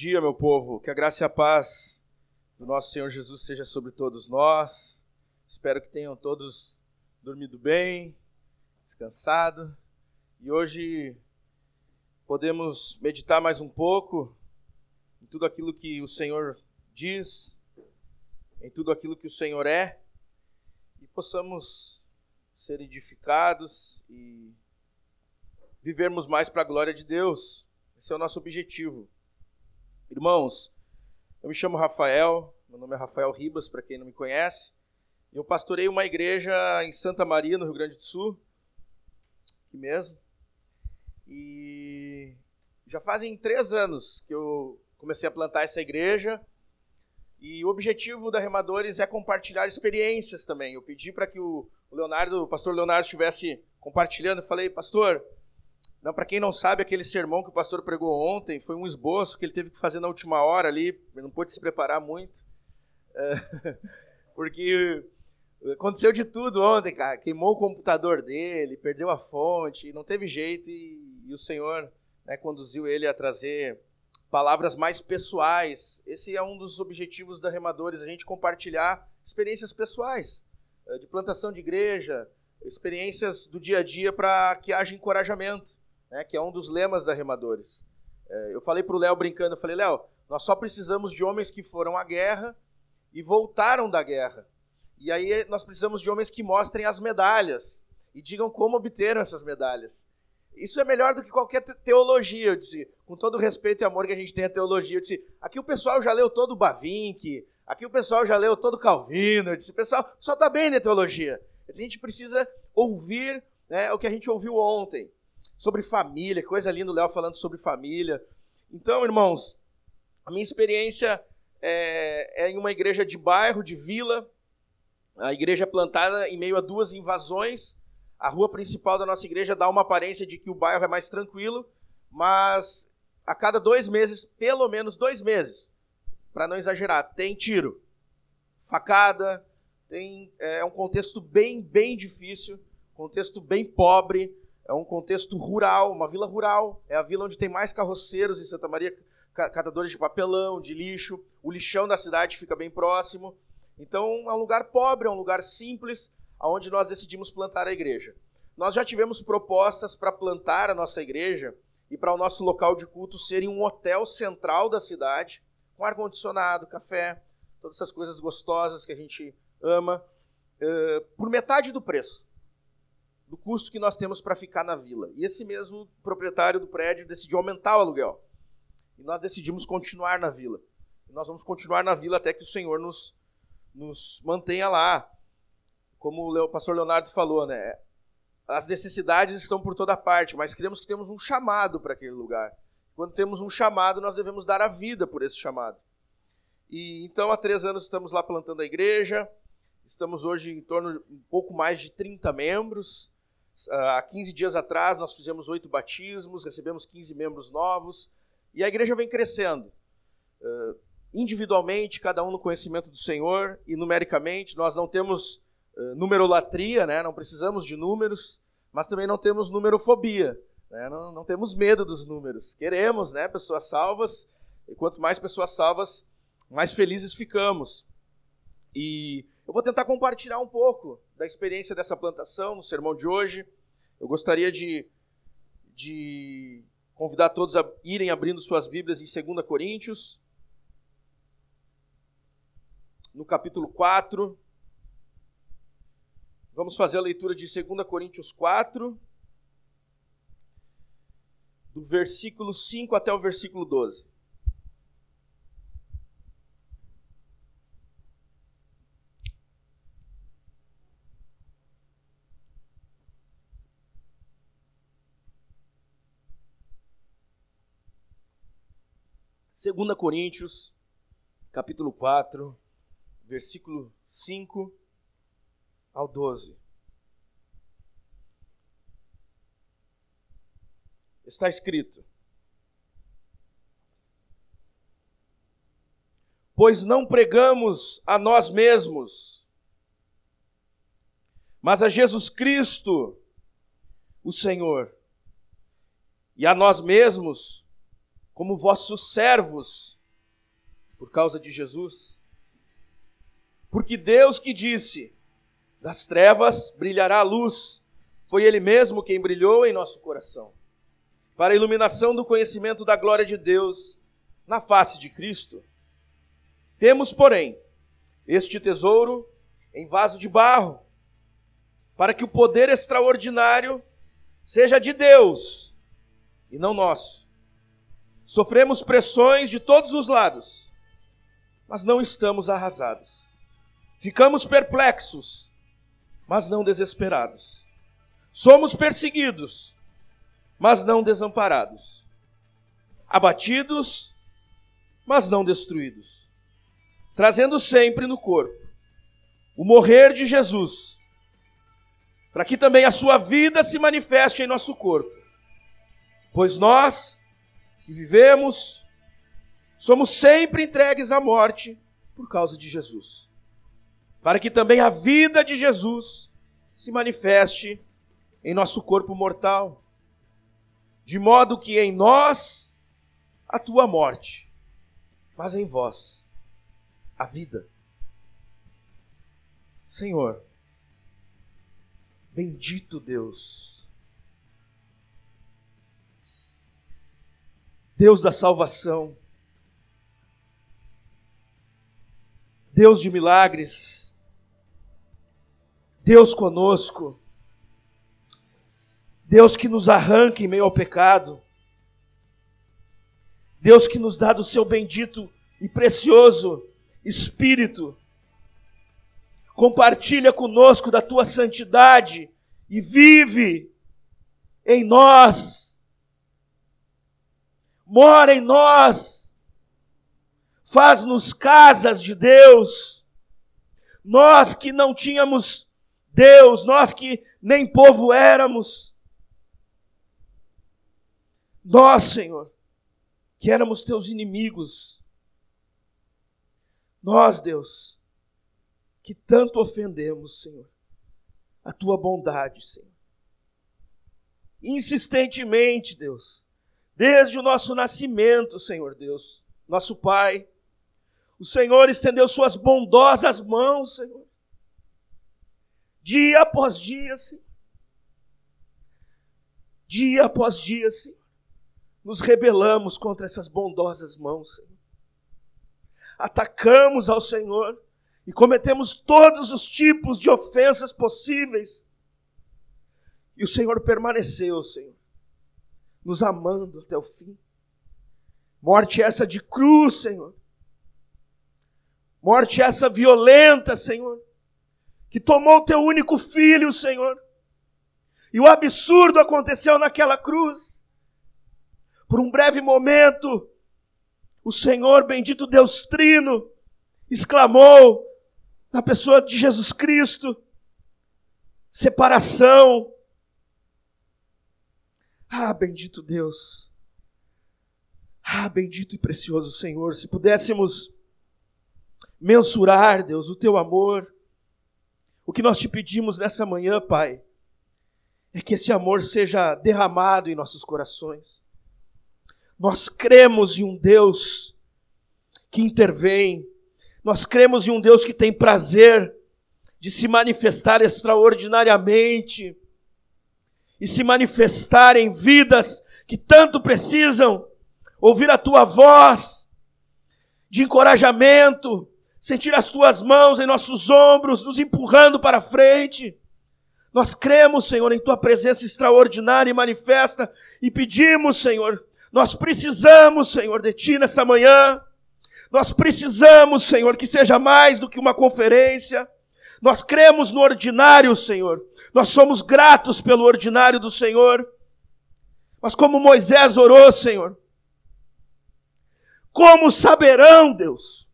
Dia, meu povo. Que a graça e a paz do nosso Senhor Jesus seja sobre todos nós. Espero que tenham todos dormido bem, descansado. E hoje podemos meditar mais um pouco em tudo aquilo que o Senhor diz, em tudo aquilo que o Senhor é, e possamos ser edificados e vivermos mais para a glória de Deus. Esse é o nosso objetivo. Irmãos, eu me chamo Rafael, meu nome é Rafael Ribas, para quem não me conhece. Eu pastorei uma igreja em Santa Maria, no Rio Grande do Sul, aqui mesmo. E já fazem três anos que eu comecei a plantar essa igreja. E o objetivo da Remadores é compartilhar experiências também. Eu pedi para que o Leonardo, o pastor Leonardo, estivesse compartilhando. Eu falei, pastor, não, para quem não sabe, aquele sermão que o pastor pregou ontem foi um esboço que ele teve que fazer na última hora ali, não pôde se preparar muito. Porque aconteceu de tudo ontem, cara. Queimou o computador dele, perdeu a fonte, não teve jeito e, e o Senhor né, conduziu ele a trazer palavras mais pessoais. Esse é um dos objetivos da Remadores, a gente compartilhar experiências pessoais, é, de plantação de igreja, experiências do dia a dia para que haja encorajamento né, que é um dos lemas da Remadores. É, eu falei para o Léo brincando, eu falei, Léo, nós só precisamos de homens que foram à guerra e voltaram da guerra. E aí nós precisamos de homens que mostrem as medalhas e digam como obteram essas medalhas. Isso é melhor do que qualquer teologia, eu disse, com todo o respeito e amor que a gente tem à teologia. Eu disse, aqui o pessoal já leu todo o Bavinck, aqui o pessoal já leu todo o Calvino. Eu disse, pessoal, só está bem na teologia. A gente precisa ouvir né, o que a gente ouviu ontem sobre família, coisa linda o Léo falando sobre família. Então, irmãos, a minha experiência é, é em uma igreja de bairro, de vila. A igreja é plantada em meio a duas invasões. A rua principal da nossa igreja dá uma aparência de que o bairro é mais tranquilo, mas a cada dois meses, pelo menos dois meses, para não exagerar, tem tiro, facada, tem é, é um contexto bem, bem difícil, contexto bem pobre, é um contexto rural, uma vila rural. É a vila onde tem mais carroceiros em Santa Maria, catadores de papelão, de lixo. O lixão da cidade fica bem próximo. Então é um lugar pobre, é um lugar simples, onde nós decidimos plantar a igreja. Nós já tivemos propostas para plantar a nossa igreja e para o nosso local de culto serem um hotel central da cidade, com ar-condicionado, café, todas essas coisas gostosas que a gente ama, uh, por metade do preço do custo que nós temos para ficar na vila. E esse mesmo proprietário do prédio decidiu aumentar o aluguel. E nós decidimos continuar na vila. E nós vamos continuar na vila até que o Senhor nos, nos mantenha lá. Como o pastor Leonardo falou, né? As necessidades estão por toda parte, mas cremos que temos um chamado para aquele lugar. Quando temos um chamado, nós devemos dar a vida por esse chamado. E então há três anos estamos lá plantando a igreja. Estamos hoje em torno de um pouco mais de 30 membros. Ah, há 15 dias atrás, nós fizemos oito batismos, recebemos 15 membros novos, e a igreja vem crescendo. Ah, individualmente, cada um no conhecimento do Senhor, e numericamente, nós não temos ah, numerolatria, né? não precisamos de números, mas também não temos numerofobia. Né? Não, não temos medo dos números. Queremos né, pessoas salvas, e quanto mais pessoas salvas, mais felizes ficamos. E eu vou tentar compartilhar um pouco da experiência dessa plantação no sermão de hoje. Eu gostaria de, de convidar todos a irem abrindo suas Bíblias em 2 Coríntios, no capítulo 4. Vamos fazer a leitura de 2 Coríntios 4, do versículo 5 até o versículo 12. Segunda Coríntios, capítulo 4, versículo 5 ao 12. Está escrito: Pois não pregamos a nós mesmos, mas a Jesus Cristo, o Senhor, e a nós mesmos como vossos servos, por causa de Jesus. Porque Deus que disse: das trevas brilhará a luz, foi Ele mesmo quem brilhou em nosso coração, para a iluminação do conhecimento da glória de Deus na face de Cristo. Temos, porém, este tesouro em vaso de barro, para que o poder extraordinário seja de Deus e não nosso. Sofremos pressões de todos os lados, mas não estamos arrasados. Ficamos perplexos, mas não desesperados. Somos perseguidos, mas não desamparados. Abatidos, mas não destruídos. Trazendo sempre no corpo o morrer de Jesus, para que também a sua vida se manifeste em nosso corpo. Pois nós, que vivemos, somos sempre entregues à morte por causa de Jesus para que também a vida de Jesus se manifeste em nosso corpo mortal, de modo que em nós a tua morte, mas em vós a vida. Senhor, bendito Deus, Deus da salvação, Deus de milagres, Deus conosco. Deus que nos arranca em meio ao pecado. Deus que nos dá do seu bendito e precioso Espírito. Compartilha conosco da tua santidade e vive em nós. Mora em nós. Faz-nos casas de Deus. Nós que não tínhamos Deus, nós que nem povo éramos, nós, Senhor, que éramos teus inimigos, nós, Deus, que tanto ofendemos, Senhor, a tua bondade, Senhor. Insistentemente, Deus, desde o nosso nascimento, Senhor Deus, nosso Pai, o Senhor estendeu suas bondosas mãos, Senhor, Dia após dia, Senhor. Dia após dia, Senhor. Nos rebelamos contra essas bondosas mãos, Senhor. Atacamos ao Senhor e cometemos todos os tipos de ofensas possíveis. E o Senhor permaneceu, Senhor, nos amando até o fim. Morte essa de cruz, Senhor. Morte essa violenta, Senhor que tomou o teu único filho, Senhor. E o absurdo aconteceu naquela cruz. Por um breve momento, o Senhor, bendito Deus Trino, exclamou na pessoa de Jesus Cristo: separação. Ah, bendito Deus. Ah, bendito e precioso Senhor, se pudéssemos mensurar, Deus, o teu amor, o que nós te pedimos nessa manhã, Pai, é que esse amor seja derramado em nossos corações. Nós cremos em um Deus que intervém, nós cremos em um Deus que tem prazer de se manifestar extraordinariamente e se manifestar em vidas que tanto precisam ouvir a tua voz de encorajamento, sentir as tuas mãos em nossos ombros, nos empurrando para frente. Nós cremos, Senhor, em tua presença extraordinária e manifesta e pedimos, Senhor, nós precisamos, Senhor, de ti nessa manhã. Nós precisamos, Senhor, que seja mais do que uma conferência. Nós cremos no ordinário, Senhor. Nós somos gratos pelo ordinário do Senhor. Mas como Moisés orou, Senhor, como saberão, Deus,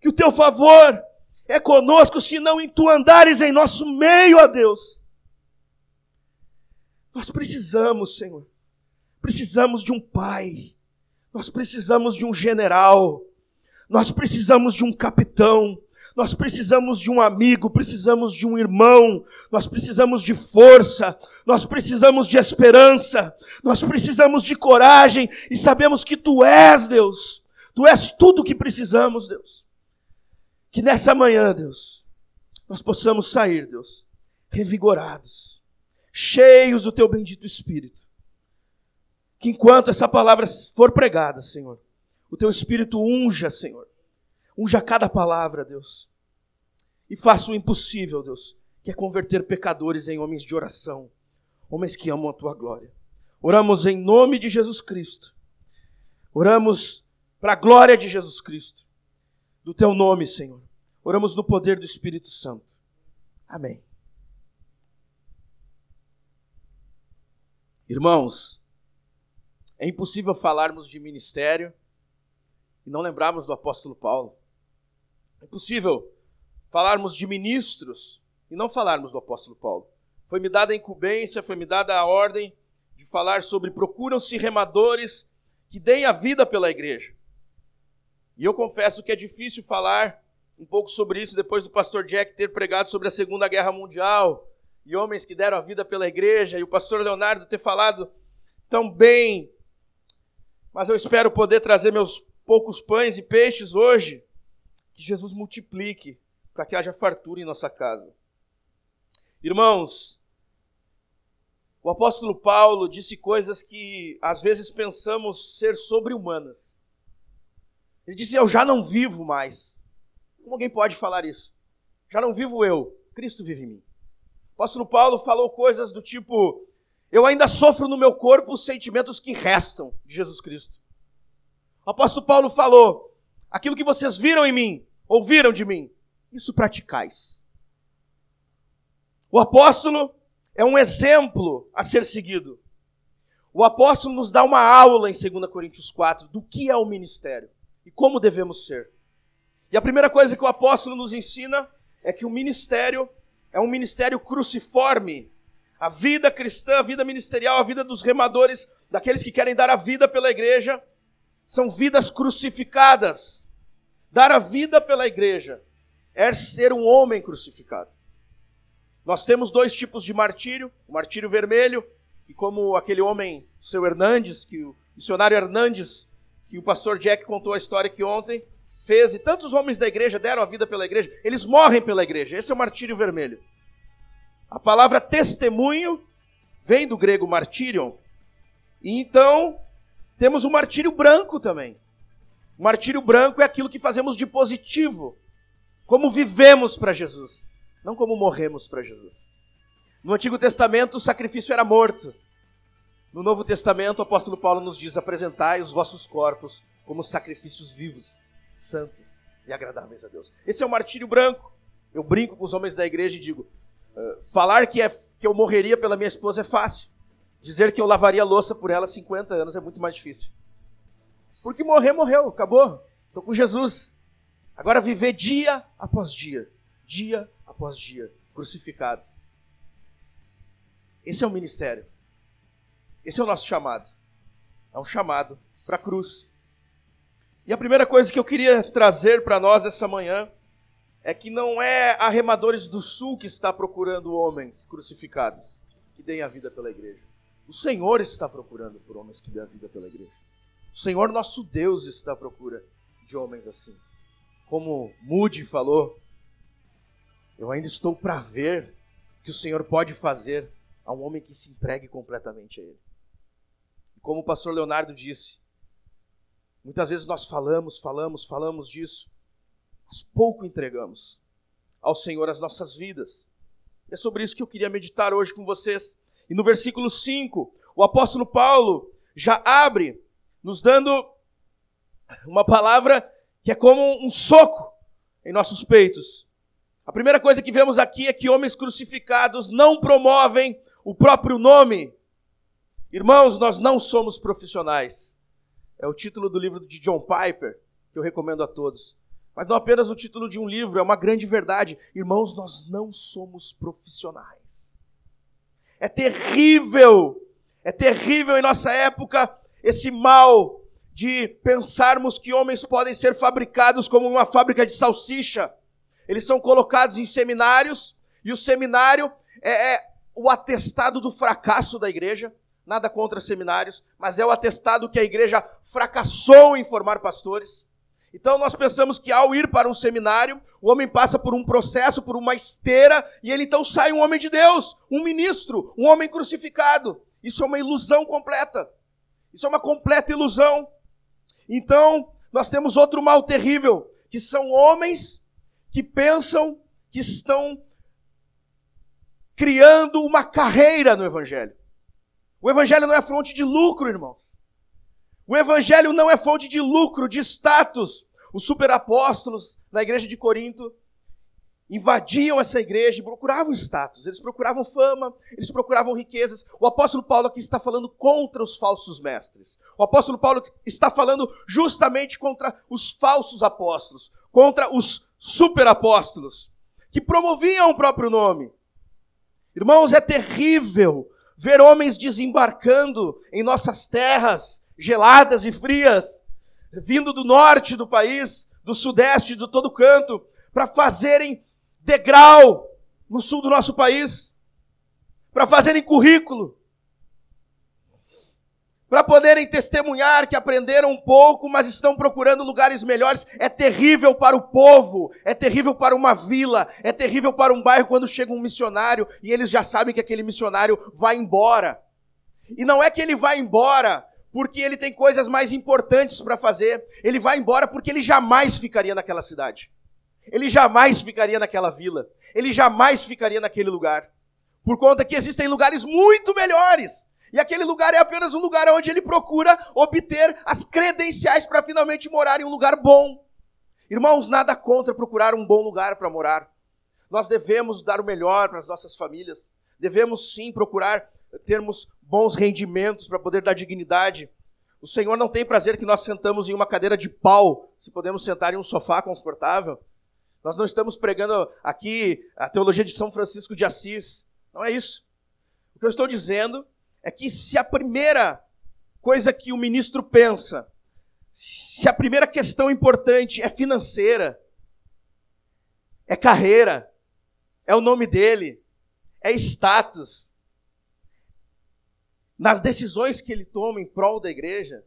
que o teu favor é conosco, se não em tu andares em nosso meio, ó Deus. Nós precisamos, Senhor, precisamos de um pai, nós precisamos de um general, nós precisamos de um capitão, Nós precisamos de um amigo, precisamos de um irmão, nós precisamos de força, nós precisamos de esperança, nós precisamos de coragem e sabemos que tu és, Deus. Tu és tudo que precisamos, Deus. Que nessa manhã, Deus, nós possamos sair, Deus, revigorados, cheios do teu bendito Espírito. Que enquanto essa palavra for pregada, Senhor, o teu Espírito unja, Senhor. Unja cada palavra, Deus. E faça o impossível, Deus, que é converter pecadores em homens de oração, homens que amam a tua glória. Oramos em nome de Jesus Cristo. Oramos para a glória de Jesus Cristo. Do teu nome, Senhor. Oramos no poder do Espírito Santo. Amém. Irmãos, é impossível falarmos de ministério e não lembrarmos do apóstolo Paulo. É impossível falarmos de ministros e não falarmos do apóstolo Paulo. Foi-me dada a incumbência, foi-me dada a ordem de falar sobre procuram-se remadores que deem a vida pela igreja. E eu confesso que é difícil falar um pouco sobre isso depois do pastor Jack ter pregado sobre a Segunda Guerra Mundial e homens que deram a vida pela igreja, e o pastor Leonardo ter falado tão bem. Mas eu espero poder trazer meus poucos pães e peixes hoje, que Jesus multiplique para que haja fartura em nossa casa. Irmãos, o apóstolo Paulo disse coisas que às vezes pensamos ser sobre-humanas. Ele disse: Eu já não vivo mais. Como alguém pode falar isso? Já não vivo eu, Cristo vive em mim. O apóstolo Paulo falou coisas do tipo: Eu ainda sofro no meu corpo os sentimentos que restam de Jesus Cristo. O apóstolo Paulo falou: Aquilo que vocês viram em mim, ouviram de mim, isso praticais. O apóstolo é um exemplo a ser seguido. O apóstolo nos dá uma aula em 2 Coríntios 4 do que é o ministério e como devemos ser. E a primeira coisa que o apóstolo nos ensina é que o ministério é um ministério cruciforme. A vida cristã, a vida ministerial, a vida dos remadores, daqueles que querem dar a vida pela igreja, são vidas crucificadas. Dar a vida pela igreja é ser um homem crucificado. Nós temos dois tipos de martírio: o martírio vermelho, e como aquele homem, seu Hernandes, que o missionário Hernandes, que o pastor Jack contou a história que ontem, fez, e tantos homens da igreja deram a vida pela igreja, eles morrem pela igreja. Esse é o martírio vermelho. A palavra testemunho vem do grego martírion. E então, temos o martírio branco também. O martírio branco é aquilo que fazemos de positivo. Como vivemos para Jesus, não como morremos para Jesus. No Antigo Testamento, o sacrifício era morto. No Novo Testamento, o apóstolo Paulo nos diz: apresentai os vossos corpos como sacrifícios vivos santos e agradáveis a Deus. Esse é o martírio branco. Eu brinco com os homens da igreja e digo: uh, falar que, é, que eu morreria pela minha esposa é fácil. Dizer que eu lavaria louça por ela 50 anos é muito mais difícil. Porque morrer, morreu, acabou. Estou com Jesus. Agora viver dia após dia, dia após dia, crucificado. Esse é o ministério. Esse é o nosso chamado. É um chamado para a cruz. E a primeira coisa que eu queria trazer para nós essa manhã é que não é a Remadores do Sul que está procurando homens crucificados que deem a vida pela igreja. O Senhor está procurando por homens que deem a vida pela igreja. O Senhor nosso Deus está à procura de homens assim. Como Moody falou, eu ainda estou para ver o que o Senhor pode fazer a um homem que se entregue completamente a Ele. Como o pastor Leonardo disse, Muitas vezes nós falamos, falamos, falamos disso, mas pouco entregamos ao Senhor as nossas vidas. E é sobre isso que eu queria meditar hoje com vocês. E no versículo 5, o apóstolo Paulo já abre, nos dando uma palavra que é como um soco em nossos peitos. A primeira coisa que vemos aqui é que homens crucificados não promovem o próprio nome. Irmãos, nós não somos profissionais. É o título do livro de John Piper, que eu recomendo a todos. Mas não apenas o título de um livro, é uma grande verdade. Irmãos, nós não somos profissionais. É terrível, é terrível em nossa época esse mal de pensarmos que homens podem ser fabricados como uma fábrica de salsicha. eles são colocados em seminários, e o seminário é, é o atestado do fracasso da igreja. Nada contra seminários, mas é o atestado que a igreja fracassou em formar pastores. Então nós pensamos que ao ir para um seminário, o homem passa por um processo, por uma esteira, e ele então sai um homem de Deus, um ministro, um homem crucificado. Isso é uma ilusão completa. Isso é uma completa ilusão. Então, nós temos outro mal terrível, que são homens que pensam que estão criando uma carreira no Evangelho. O Evangelho não é fonte de lucro, irmãos. O Evangelho não é fonte de lucro, de status. Os superapóstolos na igreja de Corinto invadiam essa igreja e procuravam status, eles procuravam fama, eles procuravam riquezas. O apóstolo Paulo aqui está falando contra os falsos mestres. O apóstolo Paulo está falando justamente contra os falsos apóstolos, contra os superapóstolos, que promoviam o próprio nome. Irmãos, é terrível ver homens desembarcando em nossas terras geladas e frias, vindo do norte do país, do sudeste, de todo canto, para fazerem degrau no sul do nosso país, para fazerem currículo, para poderem testemunhar que aprenderam um pouco, mas estão procurando lugares melhores. É terrível para o povo, é terrível para uma vila, é terrível para um bairro quando chega um missionário e eles já sabem que aquele missionário vai embora. E não é que ele vai embora porque ele tem coisas mais importantes para fazer, ele vai embora porque ele jamais ficaria naquela cidade. Ele jamais ficaria naquela vila. Ele jamais ficaria naquele lugar. Por conta que existem lugares muito melhores. E aquele lugar é apenas um lugar onde ele procura obter as credenciais para finalmente morar em um lugar bom. Irmãos, nada contra procurar um bom lugar para morar. Nós devemos dar o melhor para as nossas famílias. Devemos sim procurar termos bons rendimentos para poder dar dignidade. O Senhor não tem prazer que nós sentamos em uma cadeira de pau, se podemos sentar em um sofá confortável. Nós não estamos pregando aqui a teologia de São Francisco de Assis. Não é isso. O que eu estou dizendo é que se a primeira coisa que o ministro pensa, se a primeira questão importante é financeira, é carreira, é o nome dele, é status, nas decisões que ele toma em prol da igreja,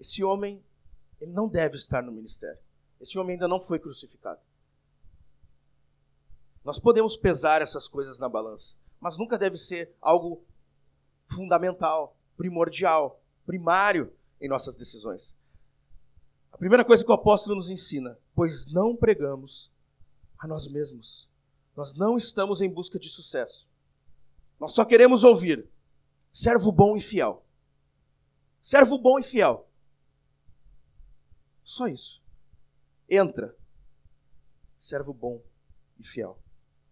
esse homem ele não deve estar no ministério. Esse homem ainda não foi crucificado. Nós podemos pesar essas coisas na balança, mas nunca deve ser algo fundamental, primordial, primário em nossas decisões. A primeira coisa que o apóstolo nos ensina, pois não pregamos a nós mesmos. Nós não estamos em busca de sucesso. Nós só queremos ouvir servo bom e fiel. Servo bom e fiel. Só isso. Entra. Servo bom e fiel.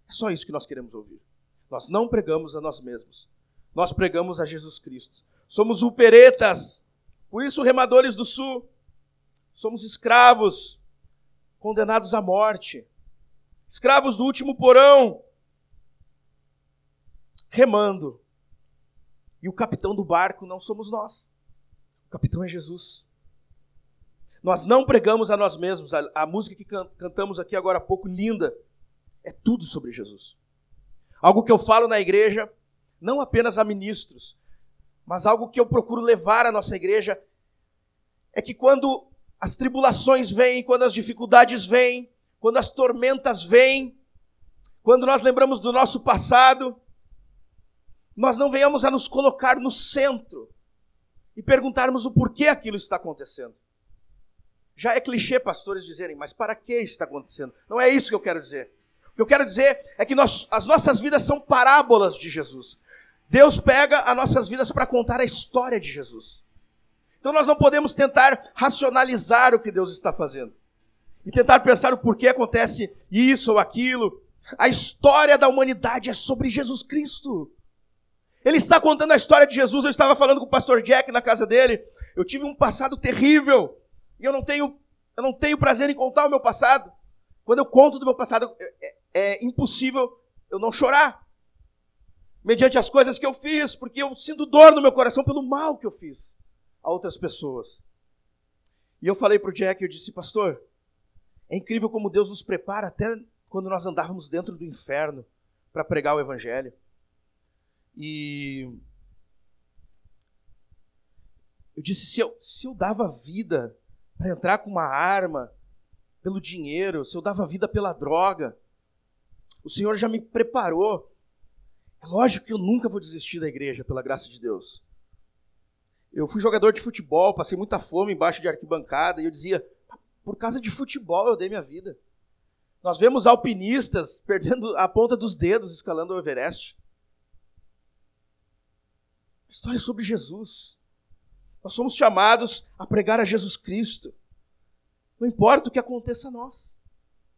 É só isso que nós queremos ouvir. Nós não pregamos a nós mesmos. Nós pregamos a Jesus Cristo. Somos uperetas. Por isso, remadores do sul. Somos escravos, condenados à morte. Escravos do último porão. Remando. E o capitão do barco não somos nós. O capitão é Jesus. Nós não pregamos a nós mesmos. A, a música que can, cantamos aqui agora há pouco, linda, é tudo sobre Jesus. Algo que eu falo na igreja, não apenas a ministros, mas algo que eu procuro levar à nossa igreja, é que quando as tribulações vêm, quando as dificuldades vêm, quando as tormentas vêm, quando nós lembramos do nosso passado, nós não venhamos a nos colocar no centro e perguntarmos o porquê aquilo está acontecendo. Já é clichê pastores dizerem, mas para que está acontecendo? Não é isso que eu quero dizer. O que eu quero dizer é que nós, as nossas vidas são parábolas de Jesus. Deus pega as nossas vidas para contar a história de Jesus. Então nós não podemos tentar racionalizar o que Deus está fazendo. E tentar pensar o porquê acontece isso ou aquilo. A história da humanidade é sobre Jesus Cristo. Ele está contando a história de Jesus. Eu estava falando com o pastor Jack na casa dele. Eu tive um passado terrível. E eu não tenho, eu não tenho prazer em contar o meu passado. Quando eu conto do meu passado, é, é, é impossível eu não chorar. Mediante as coisas que eu fiz, porque eu sinto dor no meu coração pelo mal que eu fiz a outras pessoas. E eu falei para o Jack, eu disse, pastor, É incrível como Deus nos prepara até quando nós andávamos dentro do inferno para pregar o Evangelho. E eu disse: se eu, se eu dava vida para entrar com uma arma, pelo dinheiro, se eu dava vida pela droga, o Senhor já me preparou. É lógico que eu nunca vou desistir da igreja, pela graça de Deus. Eu fui jogador de futebol, passei muita fome embaixo de arquibancada, e eu dizia: por causa de futebol eu dei minha vida. Nós vemos alpinistas perdendo a ponta dos dedos escalando o Everest. História sobre Jesus. Nós somos chamados a pregar a Jesus Cristo. Não importa o que aconteça a nós.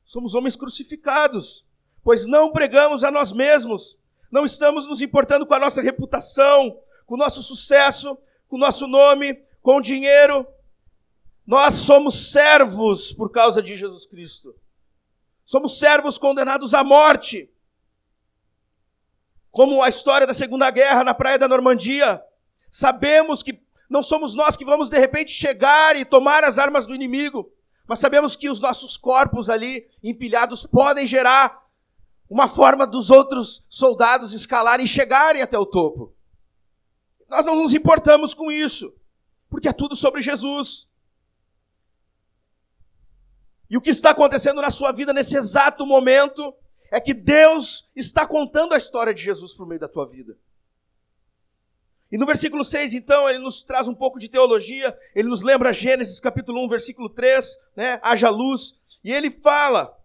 Somos homens crucificados, pois não pregamos a nós mesmos. Não estamos nos importando com a nossa reputação, com o nosso sucesso, com o nosso nome, com o dinheiro. Nós somos servos por causa de Jesus Cristo. Somos servos condenados à morte. Como a história da Segunda Guerra na praia da Normandia. Sabemos que não somos nós que vamos de repente chegar e tomar as armas do inimigo, mas sabemos que os nossos corpos ali empilhados podem gerar uma forma dos outros soldados escalarem e chegarem até o topo. Nós não nos importamos com isso, porque é tudo sobre Jesus. E o que está acontecendo na sua vida nesse exato momento é que Deus está contando a história de Jesus por meio da tua vida. E no versículo 6, então, ele nos traz um pouco de teologia, ele nos lembra Gênesis capítulo 1, versículo 3, né? Haja luz. E ele fala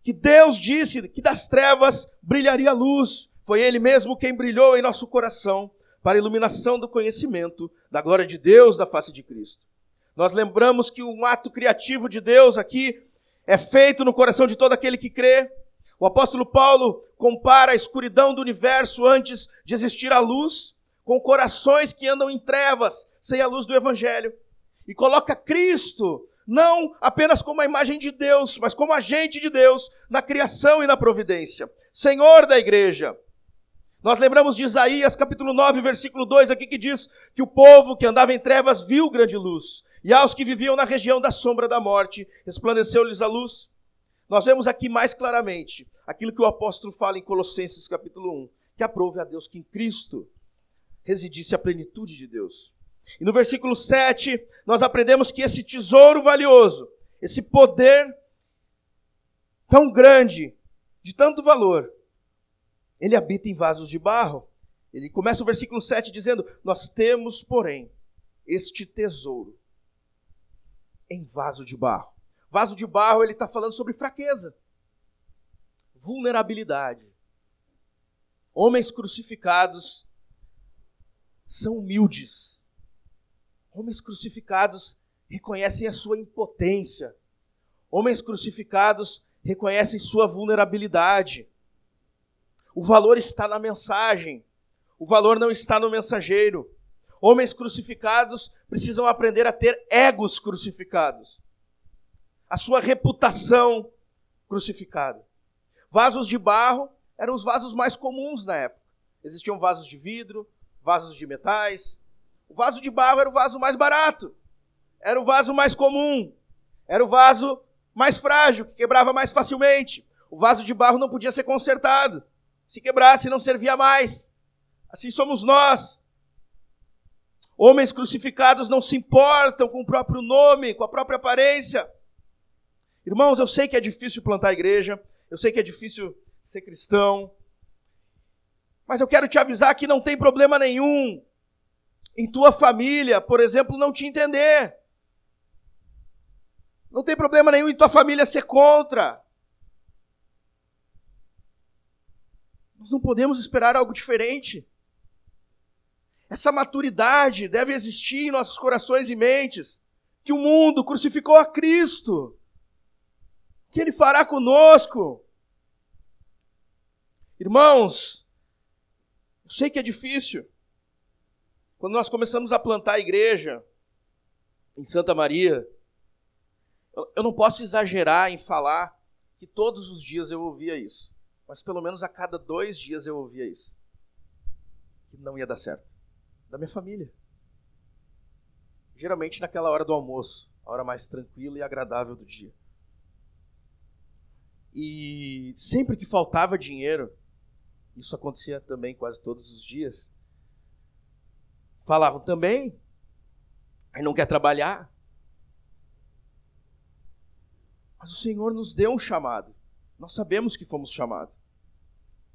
que Deus disse que das trevas brilharia luz. Foi ele mesmo quem brilhou em nosso coração para a iluminação do conhecimento da glória de Deus da face de Cristo. Nós lembramos que um ato criativo de Deus aqui é feito no coração de todo aquele que crê. O apóstolo Paulo compara a escuridão do universo antes de existir a luz com corações que andam em trevas, sem a luz do evangelho. E coloca Cristo não apenas como a imagem de Deus, mas como agente de Deus na criação e na providência. Senhor da igreja. Nós lembramos de Isaías capítulo 9, versículo 2 aqui que diz que o povo que andava em trevas viu grande luz. E aos que viviam na região da sombra da morte, resplandeceu-lhes a luz. Nós vemos aqui mais claramente aquilo que o apóstolo fala em Colossenses capítulo 1, que aprove a Deus que em Cristo residisse a plenitude de Deus. E no versículo 7, nós aprendemos que esse tesouro valioso, esse poder tão grande, de tanto valor, ele habita em vasos de barro. Ele começa o versículo 7 dizendo: Nós temos, porém, este tesouro em vaso de barro. Vaso de barro, ele está falando sobre fraqueza, vulnerabilidade. Homens crucificados são humildes. Homens crucificados reconhecem a sua impotência. Homens crucificados reconhecem sua vulnerabilidade. O valor está na mensagem. O valor não está no mensageiro. Homens crucificados precisam aprender a ter egos crucificados. A sua reputação crucificada. Vasos de barro eram os vasos mais comuns na época. Existiam vasos de vidro, vasos de metais. O vaso de barro era o vaso mais barato. Era o vaso mais comum. Era o vaso mais frágil, que quebrava mais facilmente. O vaso de barro não podia ser consertado. Se quebrasse, não servia mais. Assim somos nós. Homens crucificados não se importam com o próprio nome, com a própria aparência. Irmãos, eu sei que é difícil plantar igreja, eu sei que é difícil ser cristão, mas eu quero te avisar que não tem problema nenhum em tua família, por exemplo, não te entender. Não tem problema nenhum em tua família ser contra. Nós não podemos esperar algo diferente. Essa maturidade deve existir em nossos corações e mentes. Que o mundo crucificou a Cristo. Que Ele fará conosco. Irmãos, eu sei que é difícil. Quando nós começamos a plantar a igreja em Santa Maria, eu não posso exagerar em falar que todos os dias eu ouvia isso. Mas pelo menos a cada dois dias eu ouvia isso. Que não ia dar certo da minha família. Geralmente naquela hora do almoço, a hora mais tranquila e agradável do dia. E sempre que faltava dinheiro, isso acontecia também quase todos os dias, falavam também, aí não quer trabalhar. Mas o Senhor nos deu um chamado. Nós sabemos que fomos chamados.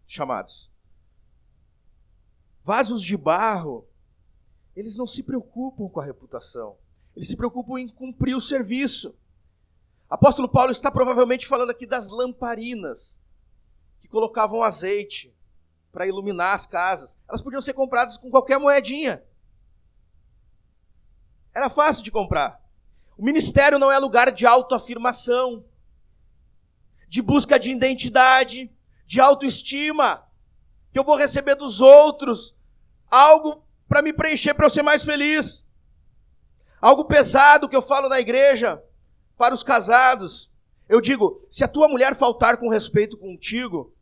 Chamados. Vasos de barro, eles não se preocupam com a reputação. Eles se preocupam em cumprir o serviço. Apóstolo Paulo está provavelmente falando aqui das lamparinas que colocavam azeite para iluminar as casas. Elas podiam ser compradas com qualquer moedinha. Era fácil de comprar. O ministério não é lugar de autoafirmação, de busca de identidade, de autoestima, que eu vou receber dos outros algo para me preencher, para eu ser mais feliz. Algo pesado que eu falo na igreja para os casados. Eu digo: se a tua mulher faltar com respeito contigo,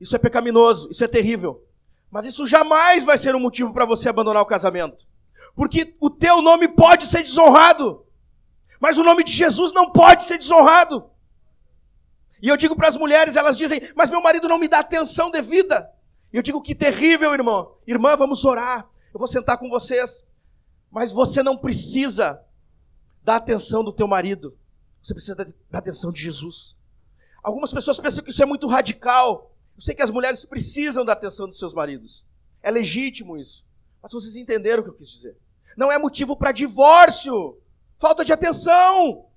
isso é pecaminoso, isso é terrível. Mas isso jamais vai ser um motivo para você abandonar o casamento. Porque o teu nome pode ser desonrado. Mas o nome de Jesus não pode ser desonrado. E eu digo para as mulheres, elas dizem, mas meu marido não me dá atenção devida. E eu digo, que terrível, irmão. Irmã, vamos orar. Eu vou sentar com vocês. Mas você não precisa da atenção do teu marido. Você precisa da atenção de Jesus. Algumas pessoas pensam que isso é muito radical. Eu sei que as mulheres precisam da atenção dos seus maridos. É legítimo isso. Mas vocês entenderam o que eu quis dizer. Não é motivo para divórcio. Falta de atenção.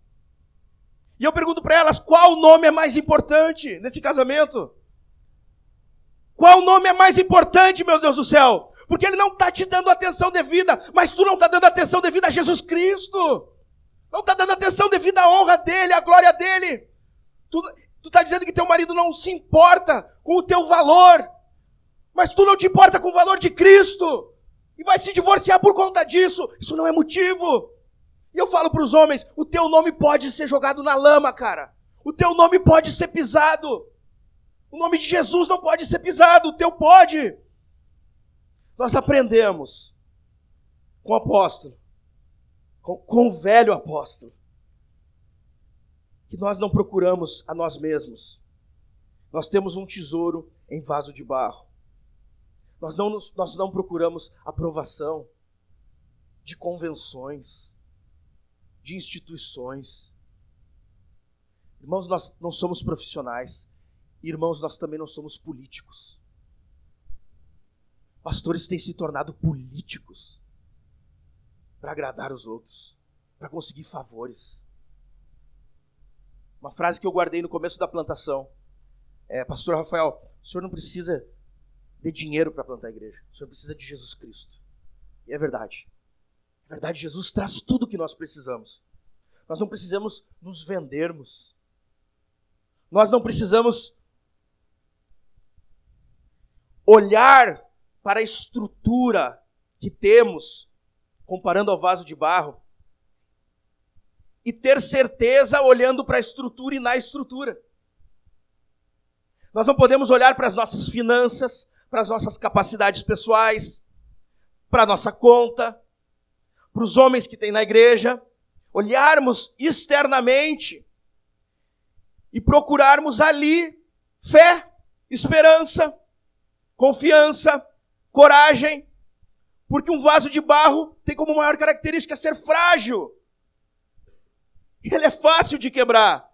E eu pergunto para elas: qual nome é mais importante nesse casamento? Qual nome é mais importante, meu Deus do céu? Porque ele não está te dando atenção devida, mas tu não está dando atenção devida a Jesus Cristo. Não está dando atenção devida à honra dele, à glória dele. Tu está dizendo que teu marido não se importa com o teu valor, mas tu não te importa com o valor de Cristo e vai se divorciar por conta disso. Isso não é motivo. E eu falo para os homens: o teu nome pode ser jogado na lama, cara. O teu nome pode ser pisado. O nome de Jesus não pode ser pisado, o teu pode. Nós aprendemos com o apóstolo, com, com o velho apóstolo, que nós não procuramos a nós mesmos. Nós temos um tesouro em vaso de barro. Nós não, nos, nós não procuramos aprovação de convenções de instituições. Irmãos, nós não somos profissionais. Irmãos, nós também não somos políticos. Pastores têm se tornado políticos para agradar os outros, para conseguir favores. Uma frase que eu guardei no começo da plantação. É, Pastor Rafael, o senhor não precisa de dinheiro para plantar a igreja. O senhor precisa de Jesus Cristo. E é verdade verdade, Jesus traz tudo o que nós precisamos. Nós não precisamos nos vendermos. Nós não precisamos olhar para a estrutura que temos, comparando ao vaso de barro, e ter certeza olhando para a estrutura e na estrutura. Nós não podemos olhar para as nossas finanças, para as nossas capacidades pessoais, para a nossa conta, para os homens que tem na igreja, olharmos externamente e procurarmos ali fé, esperança, confiança, coragem, porque um vaso de barro tem como maior característica ser frágil. Ele é fácil de quebrar.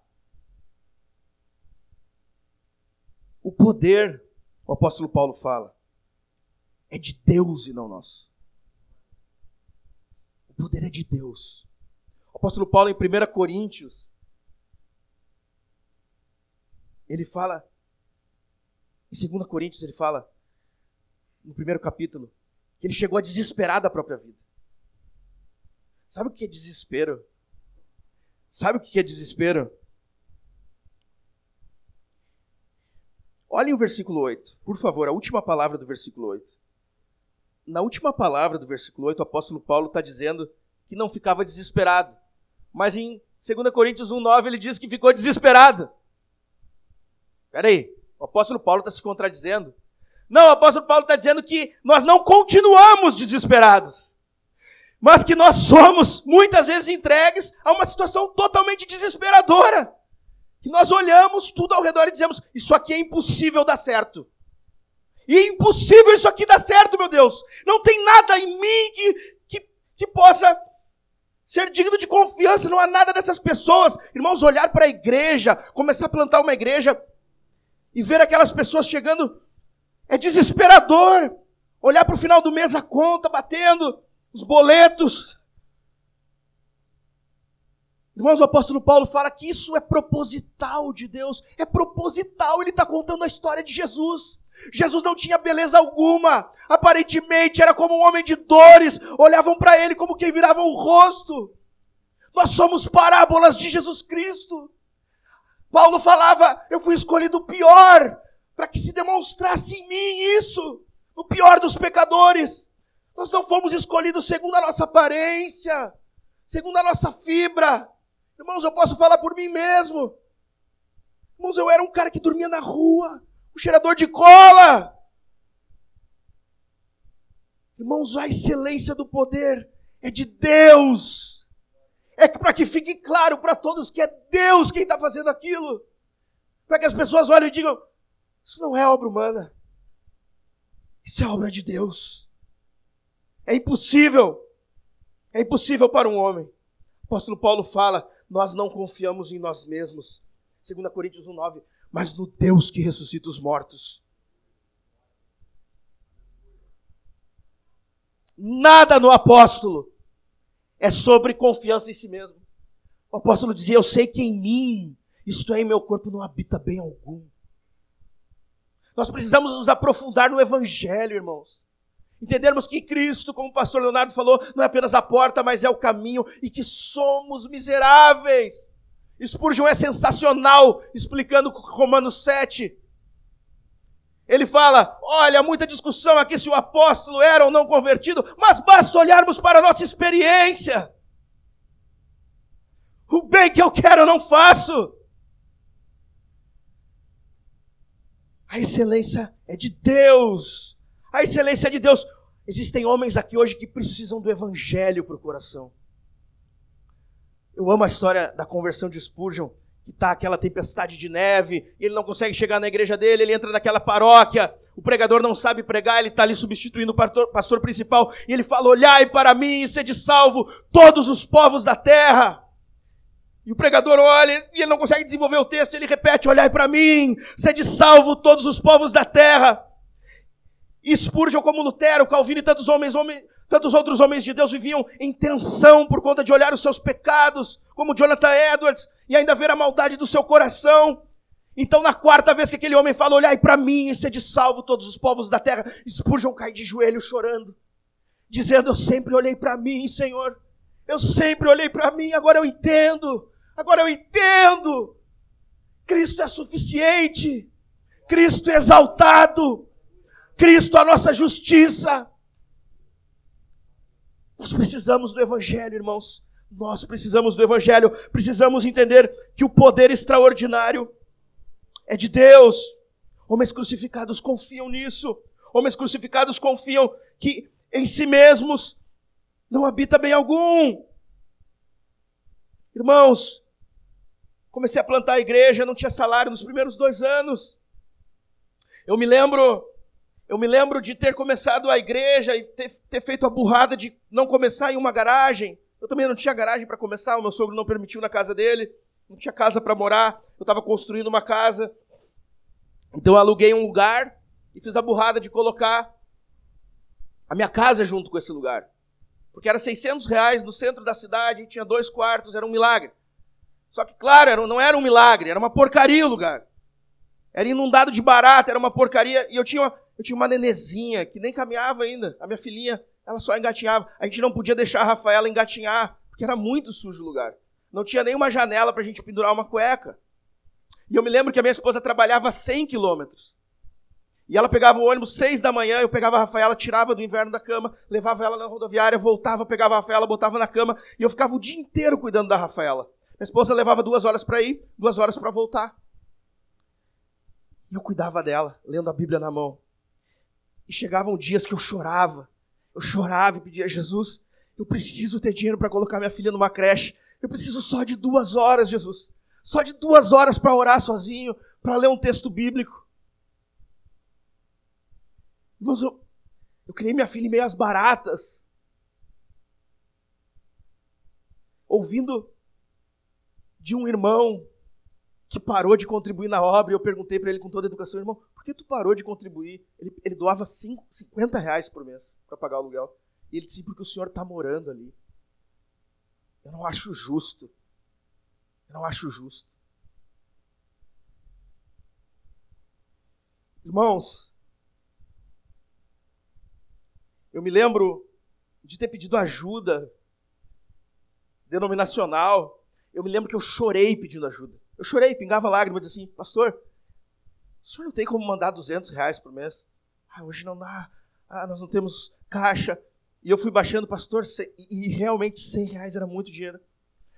O poder, o apóstolo Paulo fala, é de Deus e não nosso. O poder é de Deus. O apóstolo Paulo, em 1 Coríntios, ele fala, em 2 Coríntios, ele fala, no primeiro capítulo, que ele chegou a desesperar da própria vida. Sabe o que é desespero? Sabe o que é desespero? Olhem o versículo 8, por favor, a última palavra do versículo 8 na última palavra do versículo 8, o apóstolo Paulo está dizendo que não ficava desesperado. Mas em 2 Coríntios 1,9 ele diz que ficou desesperado. Espera aí, o apóstolo Paulo está se contradizendo. Não, o apóstolo Paulo está dizendo que nós não continuamos desesperados, mas que nós somos muitas vezes entregues a uma situação totalmente desesperadora. que nós olhamos tudo ao redor e dizemos: Isso aqui é impossível dar certo. E é impossível isso aqui dar certo, meu Deus. Não tem nada em mim que, que, que possa ser digno de confiança. Não há nada dessas pessoas. Irmãos, olhar para a igreja, começar a plantar uma igreja e ver aquelas pessoas chegando é desesperador. Olhar para o final do mês a conta batendo, os boletos. Irmãos, o apóstolo Paulo fala que isso é proposital de Deus. É proposital. Ele está contando a história de Jesus. Jesus não tinha beleza alguma, aparentemente era como um homem de dores, olhavam para ele como quem virava o rosto. Nós somos parábolas de Jesus Cristo. Paulo falava: Eu fui escolhido o pior, para que se demonstrasse em mim isso, o pior dos pecadores. Nós não fomos escolhidos segundo a nossa aparência, segundo a nossa fibra. Irmãos, eu posso falar por mim mesmo. Irmãos, eu era um cara que dormia na rua, o cheirador de cola. Irmãos, a excelência do poder é de Deus. É para que fique claro para todos que é Deus quem está fazendo aquilo. Para que as pessoas olhem e digam: Isso não é obra humana. Isso é obra de Deus. É impossível. É impossível para um homem. O apóstolo Paulo fala: Nós não confiamos em nós mesmos. 2 Coríntios 1,9 mas no Deus que ressuscita os mortos. Nada no apóstolo é sobre confiança em si mesmo. O apóstolo dizia: Eu sei que em mim, isto é, em meu corpo, não habita bem algum. Nós precisamos nos aprofundar no Evangelho, irmãos. Entendermos que Cristo, como o pastor Leonardo falou, não é apenas a porta, mas é o caminho e que somos miseráveis. Spurgeon é sensacional explicando Romanos 7. Ele fala: olha, muita discussão aqui se o apóstolo era ou não convertido, mas basta olharmos para a nossa experiência. O bem que eu quero eu não faço. A excelência é de Deus. A excelência de Deus. Existem homens aqui hoje que precisam do evangelho para o coração. Eu amo a história da conversão de Spurgeon, que está aquela tempestade de neve, ele não consegue chegar na igreja dele, ele entra naquela paróquia, o pregador não sabe pregar, ele está ali substituindo o pastor, pastor principal, e ele fala: Olhai para mim e sede salvo todos os povos da terra. E o pregador olha e ele não consegue desenvolver o texto, ele repete: Olhai para mim, sede salvo todos os povos da terra. Spurgeon, como Lutero, Calvino e tantos homens, homens Tantos outros homens de Deus viviam em tensão por conta de olhar os seus pecados, como Jonathan Edwards, e ainda ver a maldade do seu coração. Então, na quarta vez que aquele homem fala, olhai para mim e sede salvo todos os povos da terra, Spurgeon cai de joelho chorando, dizendo, eu sempre olhei para mim, Senhor. Eu sempre olhei para mim, agora eu entendo. Agora eu entendo. Cristo é suficiente. Cristo é exaltado. Cristo a nossa justiça. Nós precisamos do Evangelho, irmãos. Nós precisamos do Evangelho. Precisamos entender que o poder extraordinário é de Deus. Homens crucificados confiam nisso. Homens crucificados confiam que em si mesmos não habita bem algum. Irmãos, comecei a plantar a igreja, não tinha salário nos primeiros dois anos. Eu me lembro eu me lembro de ter começado a igreja e ter, ter feito a burrada de não começar em uma garagem. Eu também não tinha garagem para começar, o meu sogro não permitiu na casa dele, não tinha casa para morar, eu estava construindo uma casa. Então eu aluguei um lugar e fiz a burrada de colocar a minha casa junto com esse lugar. Porque era 600 reais no centro da cidade, tinha dois quartos, era um milagre. Só que, claro, não era um milagre, era uma porcaria o lugar. Era inundado de barata, era uma porcaria. E eu tinha uma, eu tinha uma nenezinha que nem caminhava ainda. A minha filhinha, ela só engatinhava. A gente não podia deixar a Rafaela engatinhar, porque era muito sujo o lugar. Não tinha nenhuma janela para a gente pendurar uma cueca. E eu me lembro que a minha esposa trabalhava 100 quilômetros. E ela pegava o ônibus seis da manhã, eu pegava a Rafaela, tirava do inverno da cama, levava ela na rodoviária, voltava, pegava a Rafaela, botava na cama, e eu ficava o dia inteiro cuidando da Rafaela. Minha esposa levava duas horas para ir, duas horas para voltar. E eu cuidava dela, lendo a Bíblia na mão. E chegavam dias que eu chorava. Eu chorava e pedia a Jesus: eu preciso ter dinheiro para colocar minha filha numa creche. Eu preciso só de duas horas, Jesus. Só de duas horas para orar sozinho, para ler um texto bíblico. Irmãos, eu, eu criei minha filha em meio às baratas. Ouvindo de um irmão que parou de contribuir na obra, eu perguntei para ele com toda a educação, irmão, que tu parou de contribuir? Ele, ele doava cinco, 50 reais por mês para pagar o aluguel. E ele disse, porque o senhor está morando ali. Eu não acho justo. Eu não acho justo. Irmãos, eu me lembro de ter pedido ajuda denominacional. Eu me lembro que eu chorei pedindo ajuda. Eu chorei, pingava lágrimas, disse assim, pastor, o senhor não tem como mandar 200 reais por mês? Ah, hoje não dá. Ah, nós não temos caixa. E eu fui baixando, pastor, e realmente 100 reais era muito dinheiro.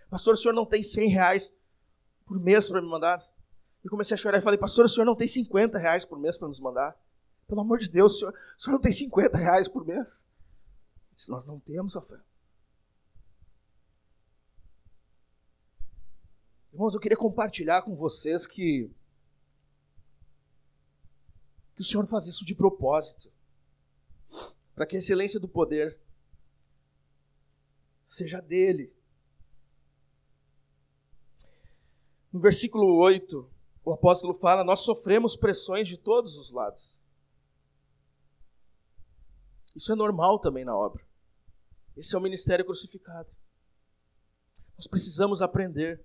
Pastor, o senhor não tem 100 reais por mês para me mandar? Eu comecei a chorar e falei, pastor, o senhor não tem 50 reais por mês para nos mandar? Pelo amor de Deus, o senhor, o senhor não tem 50 reais por mês? disse, nós não temos, Rafael. Irmãos, eu queria compartilhar com vocês que, que o Senhor faz isso de propósito, para que a excelência do poder seja dele. No versículo 8, o apóstolo fala: Nós sofremos pressões de todos os lados. Isso é normal também na obra. Esse é o ministério crucificado. Nós precisamos aprender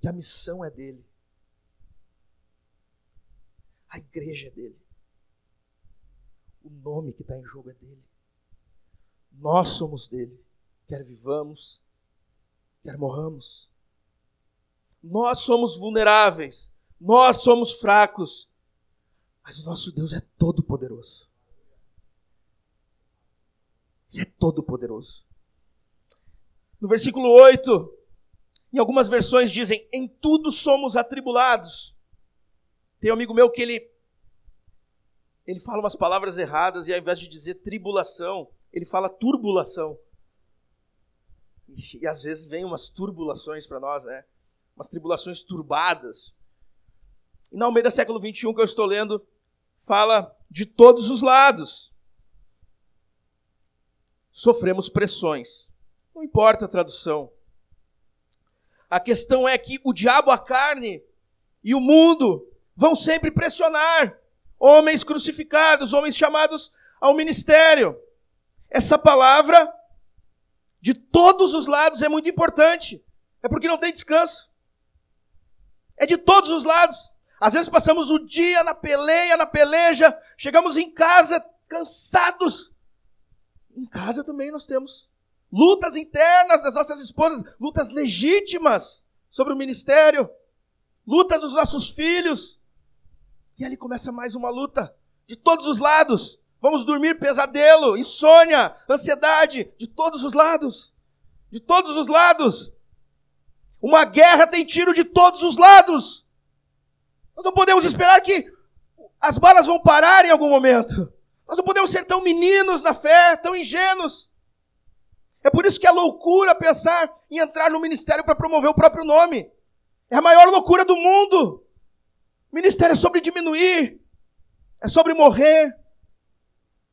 que a missão é dele. A igreja é dele. O nome que está em jogo é dele. Nós somos dele, quer vivamos, quer morramos. Nós somos vulneráveis, nós somos fracos, mas o nosso Deus é todo poderoso. Ele é todo poderoso. No versículo 8, em algumas versões dizem: em tudo somos atribulados. Tem um amigo meu que ele ele fala umas palavras erradas e ao invés de dizer tribulação, ele fala turbulação. E, às vezes vem umas turbulações para nós, né? Umas tribulações turbadas. E na Almeida século 21 que eu estou lendo, fala de todos os lados. Sofremos pressões. Não importa a tradução. A questão é que o diabo, a carne e o mundo vão sempre pressionar homens crucificados, homens chamados ao ministério. Essa palavra, de todos os lados, é muito importante. É porque não tem descanso. É de todos os lados. Às vezes passamos o dia na peleia, na peleja, chegamos em casa cansados. Em casa também nós temos lutas internas das nossas esposas, lutas legítimas sobre o ministério, lutas dos nossos filhos. E ali começa mais uma luta de todos os lados. Vamos dormir pesadelo, insônia, ansiedade, de todos os lados. De todos os lados. Uma guerra tem tiro de todos os lados. Nós não podemos esperar que as balas vão parar em algum momento. Nós não podemos ser tão meninos na fé, tão ingênuos. É por isso que é loucura pensar em entrar no ministério para promover o próprio nome. É a maior loucura do mundo. Ministério é sobre diminuir, é sobre morrer.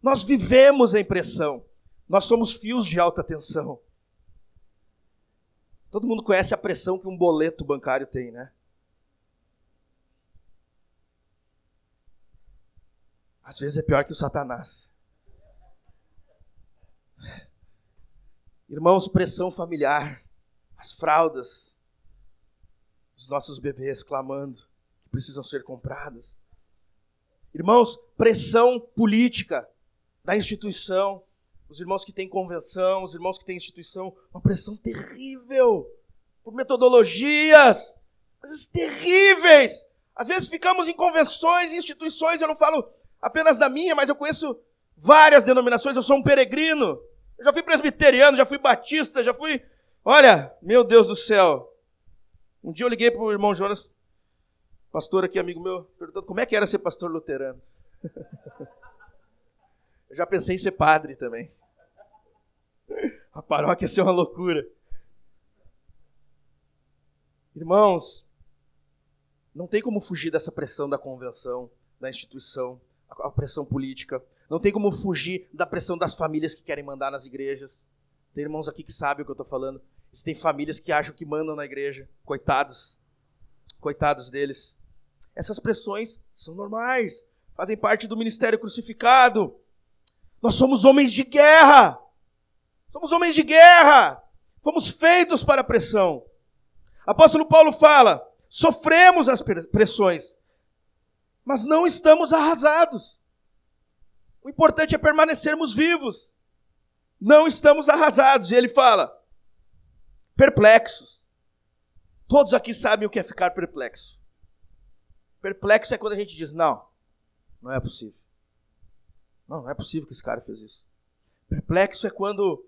Nós vivemos em pressão. Nós somos fios de alta tensão. Todo mundo conhece a pressão que um boleto bancário tem, né? Às vezes é pior que o Satanás. Irmãos, pressão familiar, as fraldas, os nossos bebês clamando que precisam ser compradas. Irmãos, pressão política da instituição, os irmãos que têm convenção, os irmãos que têm instituição, uma pressão terrível por metodologias, coisas terríveis. Às vezes ficamos em convenções, em instituições, eu não falo apenas da minha, mas eu conheço várias denominações, eu sou um peregrino. Eu já fui presbiteriano, já fui batista, já fui. Olha, meu Deus do céu. Um dia eu liguei para o irmão Jonas, pastor aqui, amigo meu, perguntando como é que era ser pastor luterano. eu já pensei em ser padre também. A paróquia ia ser uma loucura. Irmãos, Não tem como fugir dessa pressão da convenção, da instituição, a pressão política. Não tem como fugir da pressão das famílias que querem mandar nas igrejas. Tem irmãos aqui que sabem o que eu estou falando. Tem famílias que acham que mandam na igreja. Coitados. Coitados deles. Essas pressões são normais. Fazem parte do ministério crucificado. Nós somos homens de guerra. Somos homens de guerra. Fomos feitos para a pressão. Apóstolo Paulo fala: sofremos as pressões, mas não estamos arrasados. O importante é permanecermos vivos. Não estamos arrasados. E ele fala: perplexos. Todos aqui sabem o que é ficar perplexo. Perplexo é quando a gente diz: não, não é possível. Não, não é possível que esse cara fez isso. Perplexo é quando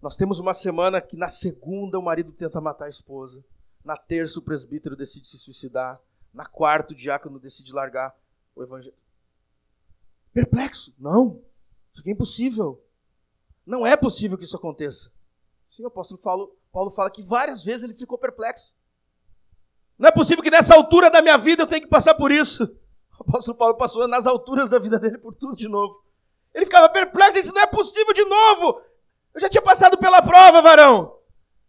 nós temos uma semana que na segunda o marido tenta matar a esposa, na terça o presbítero decide se suicidar, na quarta o diácono decide largar o evangelho. Perplexo? Não. Isso aqui é impossível. Não é possível que isso aconteça. Sim, o apóstolo Paulo, Paulo fala que várias vezes ele ficou perplexo. Não é possível que nessa altura da minha vida eu tenha que passar por isso. O apóstolo Paulo passou nas alturas da vida dele por tudo de novo. Ele ficava perplexo disse: Não é possível de novo. Eu já tinha passado pela prova, varão.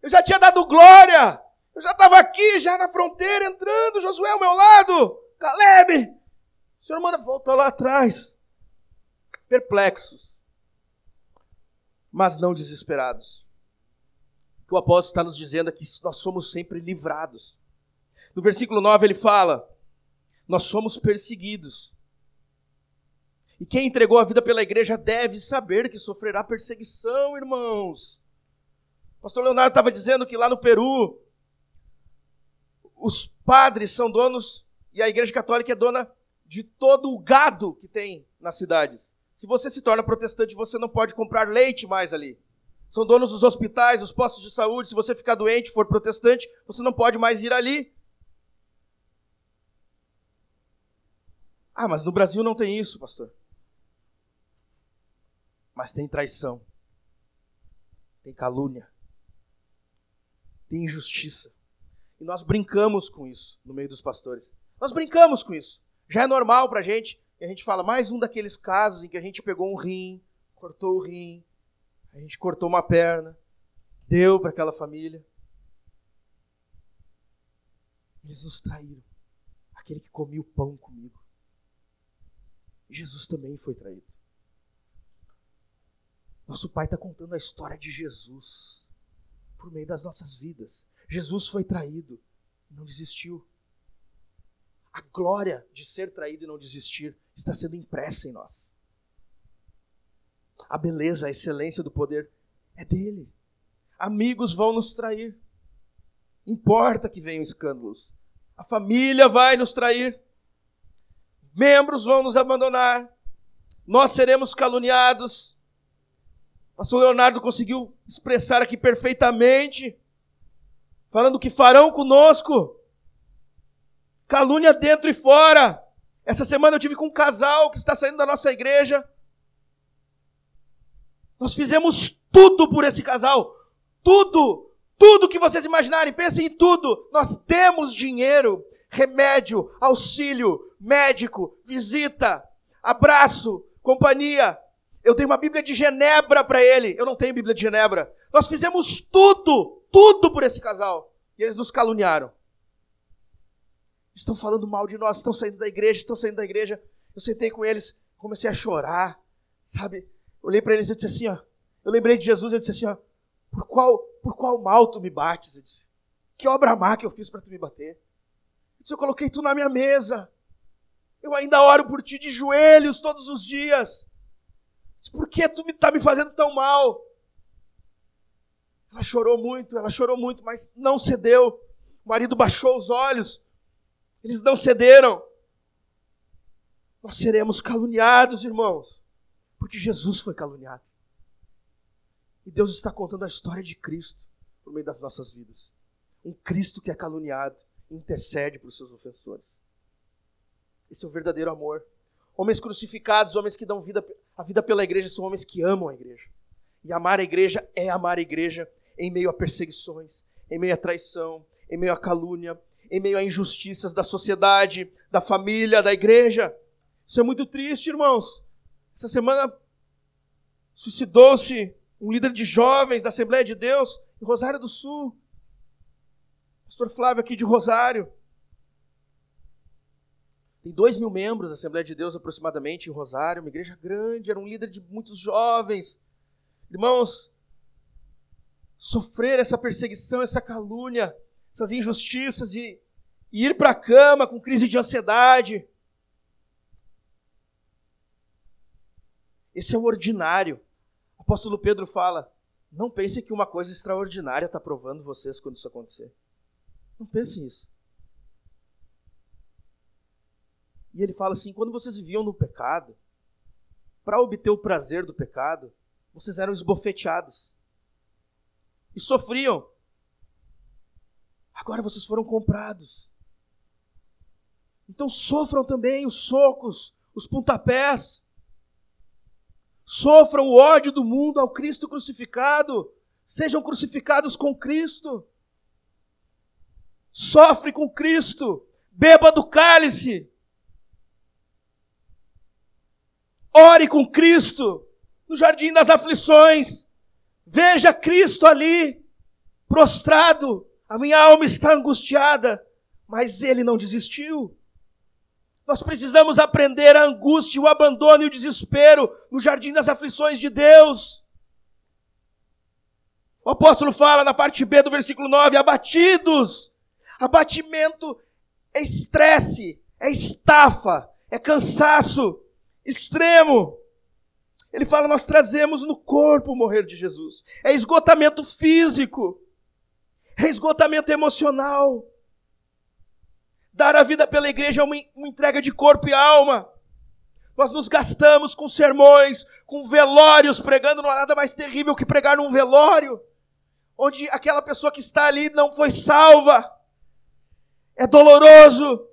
Eu já tinha dado glória. Eu já estava aqui, já na fronteira, entrando. Josué ao meu lado. Caleb. O senhor manda voltar lá atrás. Perplexos, mas não desesperados. O o apóstolo está nos dizendo é que nós somos sempre livrados. No versículo 9 ele fala: Nós somos perseguidos. E quem entregou a vida pela igreja deve saber que sofrerá perseguição, irmãos. O pastor Leonardo estava dizendo que lá no Peru, os padres são donos, e a igreja católica é dona de todo o gado que tem nas cidades. Se você se torna protestante, você não pode comprar leite mais ali. São donos dos hospitais, dos postos de saúde. Se você ficar doente, for protestante, você não pode mais ir ali. Ah, mas no Brasil não tem isso, pastor mas tem traição, tem calúnia, tem injustiça. E nós brincamos com isso no meio dos pastores. Nós brincamos com isso. Já é normal para a gente. E a gente fala, mais um daqueles casos em que a gente pegou um rim, cortou o rim, a gente cortou uma perna, deu para aquela família. Eles nos traíram. Aquele que comia o pão comigo. Jesus também foi traído. Nosso Pai está contando a história de Jesus por meio das nossas vidas. Jesus foi traído, não desistiu. A glória de ser traído e não desistir está sendo impressa em nós. A beleza, a excelência do poder é dele. Amigos vão nos trair. Importa que venham escândalos. A família vai nos trair. Membros vão nos abandonar. Nós seremos caluniados pastor Leonardo conseguiu expressar aqui perfeitamente, falando que farão conosco. Calúnia dentro e fora. Essa semana eu tive com um casal que está saindo da nossa igreja. Nós fizemos tudo por esse casal. Tudo. Tudo que vocês imaginarem. Pensem em tudo. Nós temos dinheiro, remédio, auxílio, médico, visita, abraço, companhia. Eu dei uma Bíblia de Genebra para ele. Eu não tenho Bíblia de Genebra. Nós fizemos tudo, tudo por esse casal. E eles nos caluniaram. Estão falando mal de nós, estão saindo da igreja, estão saindo da igreja. Eu sentei com eles, comecei a chorar, sabe? Olhei para eles e disse assim, ó. Eu lembrei de Jesus e disse assim, ó. Por qual, por qual mal tu me bates? Eu disse. Que obra má que eu fiz para tu me bater? Eu disse, eu coloquei tu na minha mesa. Eu ainda oro por ti de joelhos todos os dias. Por que tu está me fazendo tão mal? Ela chorou muito, ela chorou muito, mas não cedeu. O marido baixou os olhos, eles não cederam. Nós seremos caluniados, irmãos, porque Jesus foi caluniado. E Deus está contando a história de Cristo por meio das nossas vidas. Um Cristo que é caluniado, intercede os seus ofensores. Esse é o verdadeiro amor. Homens crucificados, homens que dão vida, a vida pela igreja, são homens que amam a igreja. E amar a igreja é amar a igreja em meio a perseguições, em meio a traição, em meio a calúnia, em meio a injustiças da sociedade, da família, da igreja. Isso é muito triste, irmãos. Essa semana suicidou-se um líder de jovens da Assembleia de Deus em Rosário do Sul. Pastor Flávio aqui de Rosário. Tem dois mil membros da Assembleia de Deus aproximadamente em Rosário, uma igreja grande, era um líder de muitos jovens. Irmãos, sofrer essa perseguição, essa calúnia, essas injustiças e, e ir para a cama com crise de ansiedade. Esse é o ordinário. O apóstolo Pedro fala: não pense que uma coisa extraordinária está provando vocês quando isso acontecer. Não pense nisso. E ele fala assim: quando vocês viviam no pecado, para obter o prazer do pecado, vocês eram esbofeteados e sofriam. Agora vocês foram comprados. Então sofram também os socos, os pontapés. Sofram o ódio do mundo ao Cristo crucificado. Sejam crucificados com Cristo. Sofre com Cristo. Beba do cálice. Ore com Cristo no jardim das aflições. Veja Cristo ali, prostrado. A minha alma está angustiada, mas ele não desistiu. Nós precisamos aprender a angústia, o abandono e o desespero no jardim das aflições de Deus. O apóstolo fala na parte B do versículo 9: abatidos. Abatimento é estresse, é estafa, é cansaço, extremo. Ele fala: nós trazemos no corpo o morrer de Jesus. É esgotamento físico, é esgotamento emocional. Dar a vida pela igreja é uma, uma entrega de corpo e alma. Nós nos gastamos com sermões, com velórios, pregando não há nada mais terrível que pregar num velório, onde aquela pessoa que está ali não foi salva. É doloroso.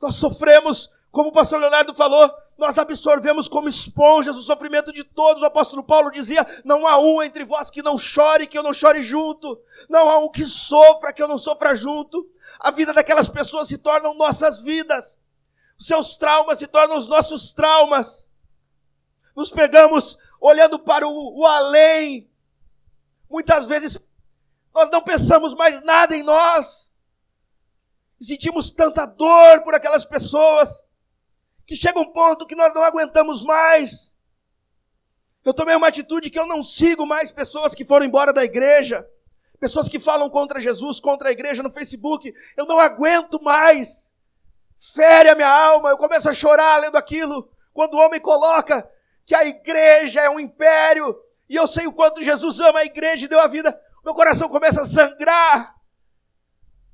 Nós sofremos, como o pastor Leonardo falou, nós absorvemos como esponjas o sofrimento de todos. O apóstolo Paulo dizia: Não há um entre vós que não chore, que eu não chore junto. Não há um que sofra, que eu não sofra junto. A vida daquelas pessoas se tornam nossas vidas. Os seus traumas se tornam os nossos traumas. Nos pegamos olhando para o, o além. Muitas vezes nós não pensamos mais nada em nós. Sentimos tanta dor por aquelas pessoas que chega um ponto que nós não aguentamos mais. Eu tomei uma atitude que eu não sigo mais pessoas que foram embora da igreja, pessoas que falam contra Jesus, contra a igreja no Facebook. Eu não aguento mais. Fere a minha alma, eu começo a chorar lendo aquilo. Quando o homem coloca que a igreja é um império, e eu sei o quanto Jesus ama a igreja e deu a vida, meu coração começa a sangrar.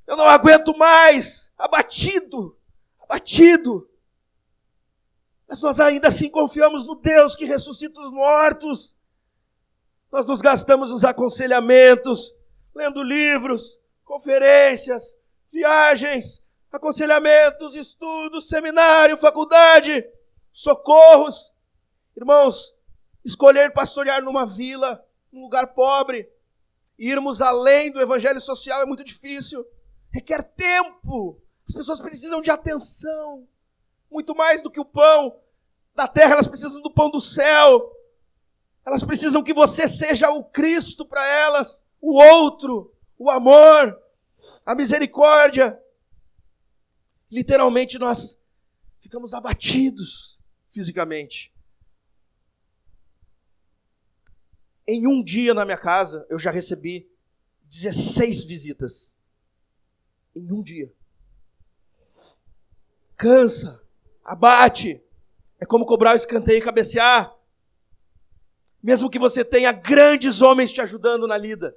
Eu não aguento mais, abatido, abatido. Mas nós ainda assim confiamos no Deus que ressuscita os mortos. Nós nos gastamos nos aconselhamentos, lendo livros, conferências, viagens, aconselhamentos, estudos, seminário, faculdade, socorros. Irmãos, escolher pastorear numa vila, num lugar pobre, irmos além do evangelho social é muito difícil. Requer tempo. As pessoas precisam de atenção muito mais do que o pão da terra, elas precisam do pão do céu. Elas precisam que você seja o Cristo para elas, o outro, o amor, a misericórdia. Literalmente nós ficamos abatidos fisicamente. Em um dia na minha casa, eu já recebi 16 visitas. Em um dia. Cansa abate. É como cobrar o escanteio e cabecear. Mesmo que você tenha grandes homens te ajudando na lida,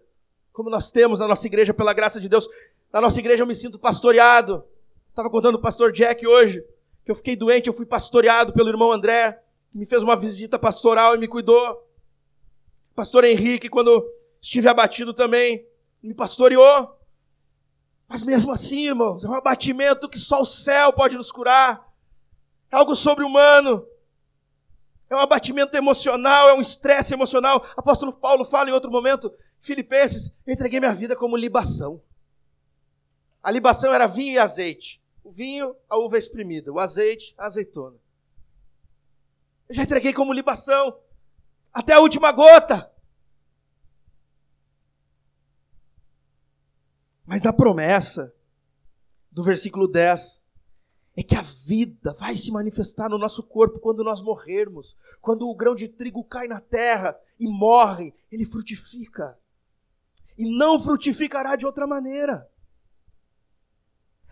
como nós temos na nossa igreja, pela graça de Deus. Na nossa igreja eu me sinto pastoreado. Estava contando o pastor Jack hoje, que eu fiquei doente, eu fui pastoreado pelo irmão André, que me fez uma visita pastoral e me cuidou. Pastor Henrique, quando estive abatido também, me pastoreou. Mas mesmo assim, irmãos, é um abatimento que só o céu pode nos curar. É algo sobre-humano. É um abatimento emocional, é um estresse emocional. Apóstolo Paulo fala em outro momento, Filipenses, eu entreguei minha vida como libação. A libação era vinho e azeite. O vinho, a uva espremida. O azeite, a azeitona. Eu já entreguei como libação. Até a última gota. Mas a promessa do versículo 10 é que a vida vai se manifestar no nosso corpo quando nós morrermos. Quando o grão de trigo cai na terra e morre, ele frutifica. E não frutificará de outra maneira.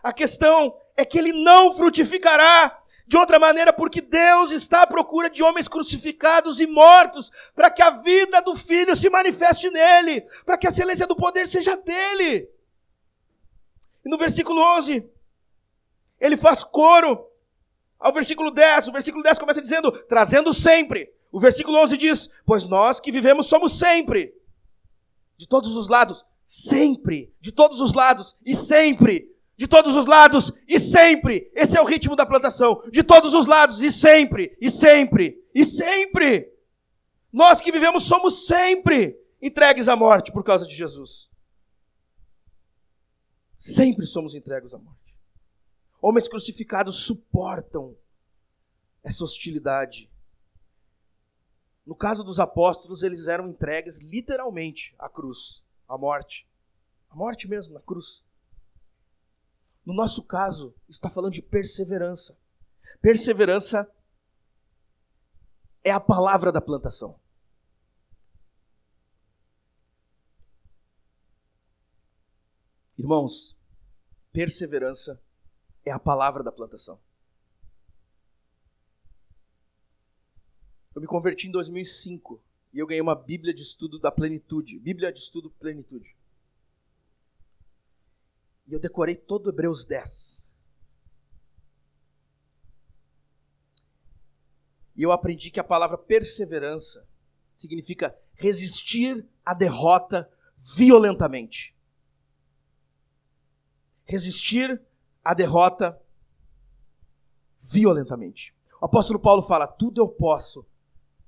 A questão é que ele não frutificará de outra maneira porque Deus está à procura de homens crucificados e mortos para que a vida do filho se manifeste nele, para que a excelência do poder seja dele. E no versículo 11, ele faz coro ao versículo 10. O versículo 10 começa dizendo: trazendo sempre. O versículo 11 diz: Pois nós que vivemos somos sempre. De todos os lados, sempre. De todos os lados e sempre. De todos os lados e sempre. Esse é o ritmo da plantação. De todos os lados e sempre. E sempre. E sempre. Nós que vivemos somos sempre entregues à morte por causa de Jesus. Sempre somos entregues à morte. Homens crucificados suportam essa hostilidade. No caso dos apóstolos, eles eram entregues literalmente à cruz, à morte. A morte mesmo, na cruz. No nosso caso, está falando de perseverança. Perseverança é a palavra da plantação. Irmãos, perseverança é a palavra da plantação. Eu me converti em 2005 e eu ganhei uma Bíblia de estudo da plenitude, Bíblia de estudo plenitude. E eu decorei todo Hebreus 10. E eu aprendi que a palavra perseverança significa resistir à derrota violentamente. Resistir a derrota violentamente. O apóstolo Paulo fala: tudo eu posso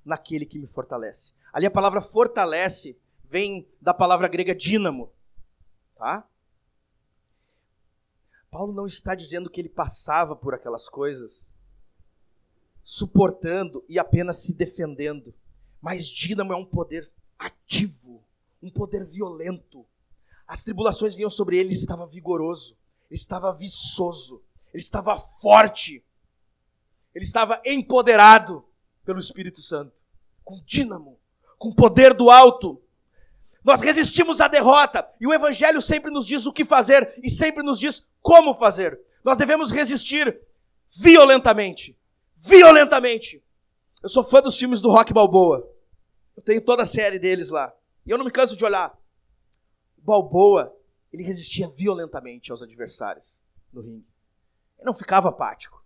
naquele que me fortalece. Ali a palavra fortalece vem da palavra grega dínamo, tá? Paulo não está dizendo que ele passava por aquelas coisas suportando e apenas se defendendo, mas dínamo é um poder ativo, um poder violento. As tribulações vinham sobre ele, ele estava vigoroso ele estava viçoso, ele estava forte, ele estava empoderado pelo Espírito Santo, com dínamo, com poder do alto. Nós resistimos à derrota e o Evangelho sempre nos diz o que fazer e sempre nos diz como fazer. Nós devemos resistir violentamente. Violentamente. Eu sou fã dos filmes do Rock Balboa. Eu tenho toda a série deles lá. E eu não me canso de olhar. Balboa ele resistia violentamente aos adversários no ringue. Ele não ficava apático.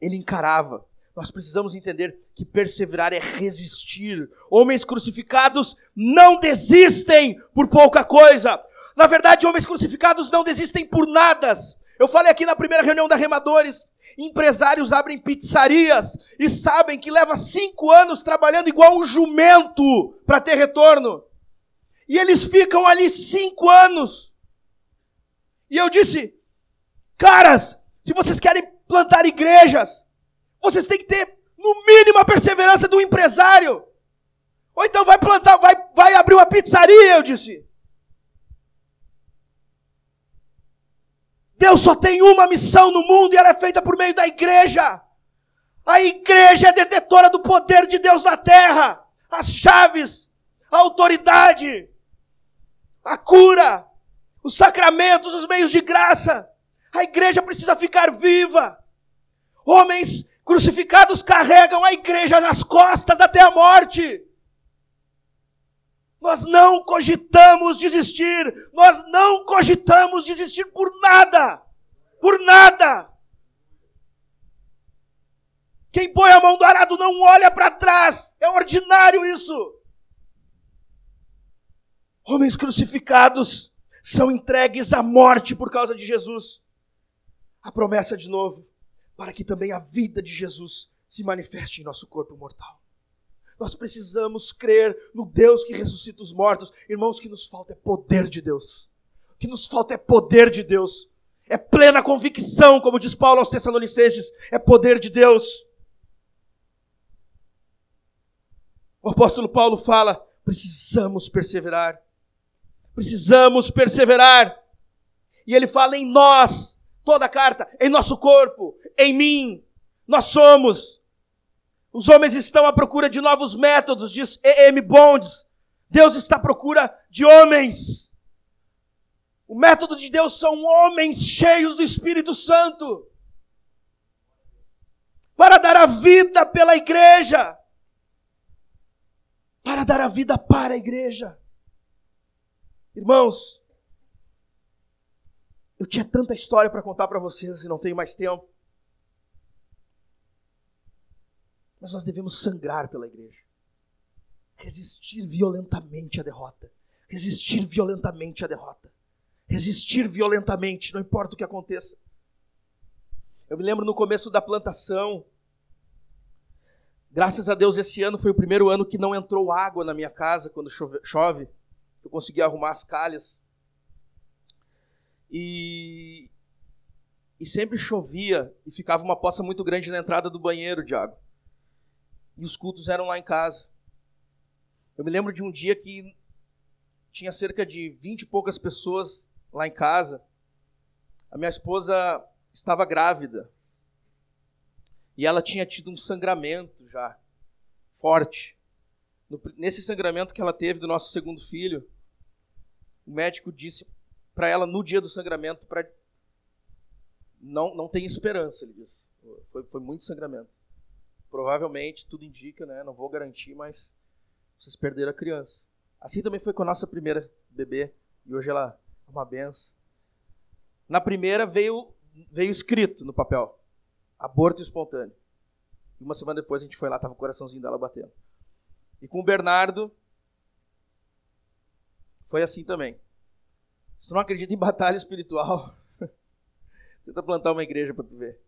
Ele encarava. Nós precisamos entender que perseverar é resistir. Homens crucificados não desistem por pouca coisa. Na verdade, homens crucificados não desistem por nada. Eu falei aqui na primeira reunião da Remadores, empresários abrem pizzarias e sabem que leva cinco anos trabalhando igual um jumento para ter retorno. E eles ficam ali cinco anos. E eu disse, caras, se vocês querem plantar igrejas, vocês têm que ter, no mínimo, a perseverança do empresário. Ou então vai plantar, vai, vai abrir uma pizzaria, eu disse. Deus só tem uma missão no mundo e ela é feita por meio da igreja. A igreja é detetora do poder de Deus na terra. As chaves, a autoridade, a cura, os sacramentos, os meios de graça. A igreja precisa ficar viva. Homens crucificados carregam a igreja nas costas até a morte. Nós não cogitamos desistir. Nós não cogitamos desistir por nada. Por nada. Quem põe a mão do arado não olha para trás. É ordinário isso. Homens crucificados são entregues à morte por causa de Jesus. A promessa de novo, para que também a vida de Jesus se manifeste em nosso corpo mortal. Nós precisamos crer no Deus que ressuscita os mortos. Irmãos, o que nos falta é poder de Deus. O que nos falta é poder de Deus. É plena convicção, como diz Paulo aos Tessalonicenses, é poder de Deus. O apóstolo Paulo fala: precisamos perseverar. Precisamos perseverar. E ele fala em nós, toda a carta, em nosso corpo, em mim. Nós somos. Os homens estão à procura de novos métodos, diz E.M. Bonds. Deus está à procura de homens. O método de Deus são homens cheios do Espírito Santo. Para dar a vida pela igreja. Para dar a vida para a igreja. Irmãos, eu tinha tanta história para contar para vocês e não tenho mais tempo. Mas nós devemos sangrar pela igreja. Resistir violentamente à derrota. Resistir violentamente à derrota. Resistir violentamente, não importa o que aconteça. Eu me lembro no começo da plantação. Graças a Deus, esse ano foi o primeiro ano que não entrou água na minha casa quando chove. Eu consegui arrumar as calhas e, e sempre chovia e ficava uma poça muito grande na entrada do banheiro de água. E os cultos eram lá em casa. Eu me lembro de um dia que tinha cerca de vinte e poucas pessoas lá em casa. A minha esposa estava grávida. E ela tinha tido um sangramento já forte. nesse sangramento que ela teve do nosso segundo filho, o médico disse para ela no dia do sangramento para não não tem esperança, ele disse. Foi, foi muito sangramento. Provavelmente, tudo indica, né? Não vou garantir, mas vocês perderam a criança. Assim também foi com a nossa primeira bebê e hoje ela é uma benção. Na primeira veio veio escrito no papel: aborto espontâneo. E uma semana depois a gente foi lá, tava o coraçãozinho dela batendo. E com o Bernardo foi assim também. Se tu não acredita em batalha espiritual, tenta plantar uma igreja para tu ver.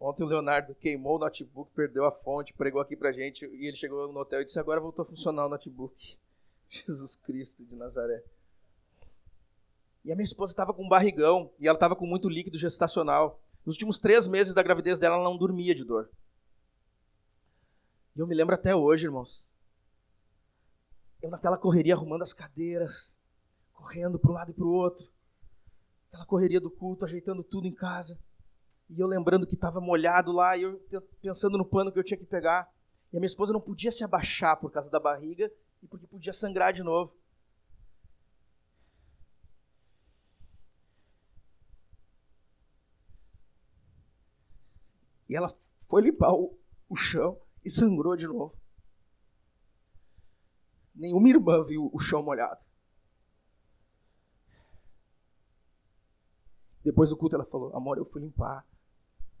Ontem o Leonardo queimou o notebook, perdeu a fonte, pregou aqui pra gente e ele chegou no hotel e disse: Agora voltou a funcionar o notebook. Jesus Cristo de Nazaré. E a minha esposa estava com um barrigão e ela estava com muito líquido gestacional. Nos últimos três meses da gravidez dela, ela não dormia de dor. E eu me lembro até hoje, irmãos, eu naquela correria arrumando as cadeiras, correndo para um lado e para o outro. Aquela correria do culto, ajeitando tudo em casa. E eu lembrando que estava molhado lá, e eu pensando no pano que eu tinha que pegar. E a minha esposa não podia se abaixar por causa da barriga e porque podia sangrar de novo. E ela foi limpar o, o chão e sangrou de novo. Nenhuma irmã viu o chão molhado. Depois do culto ela falou: Amor, eu fui limpar.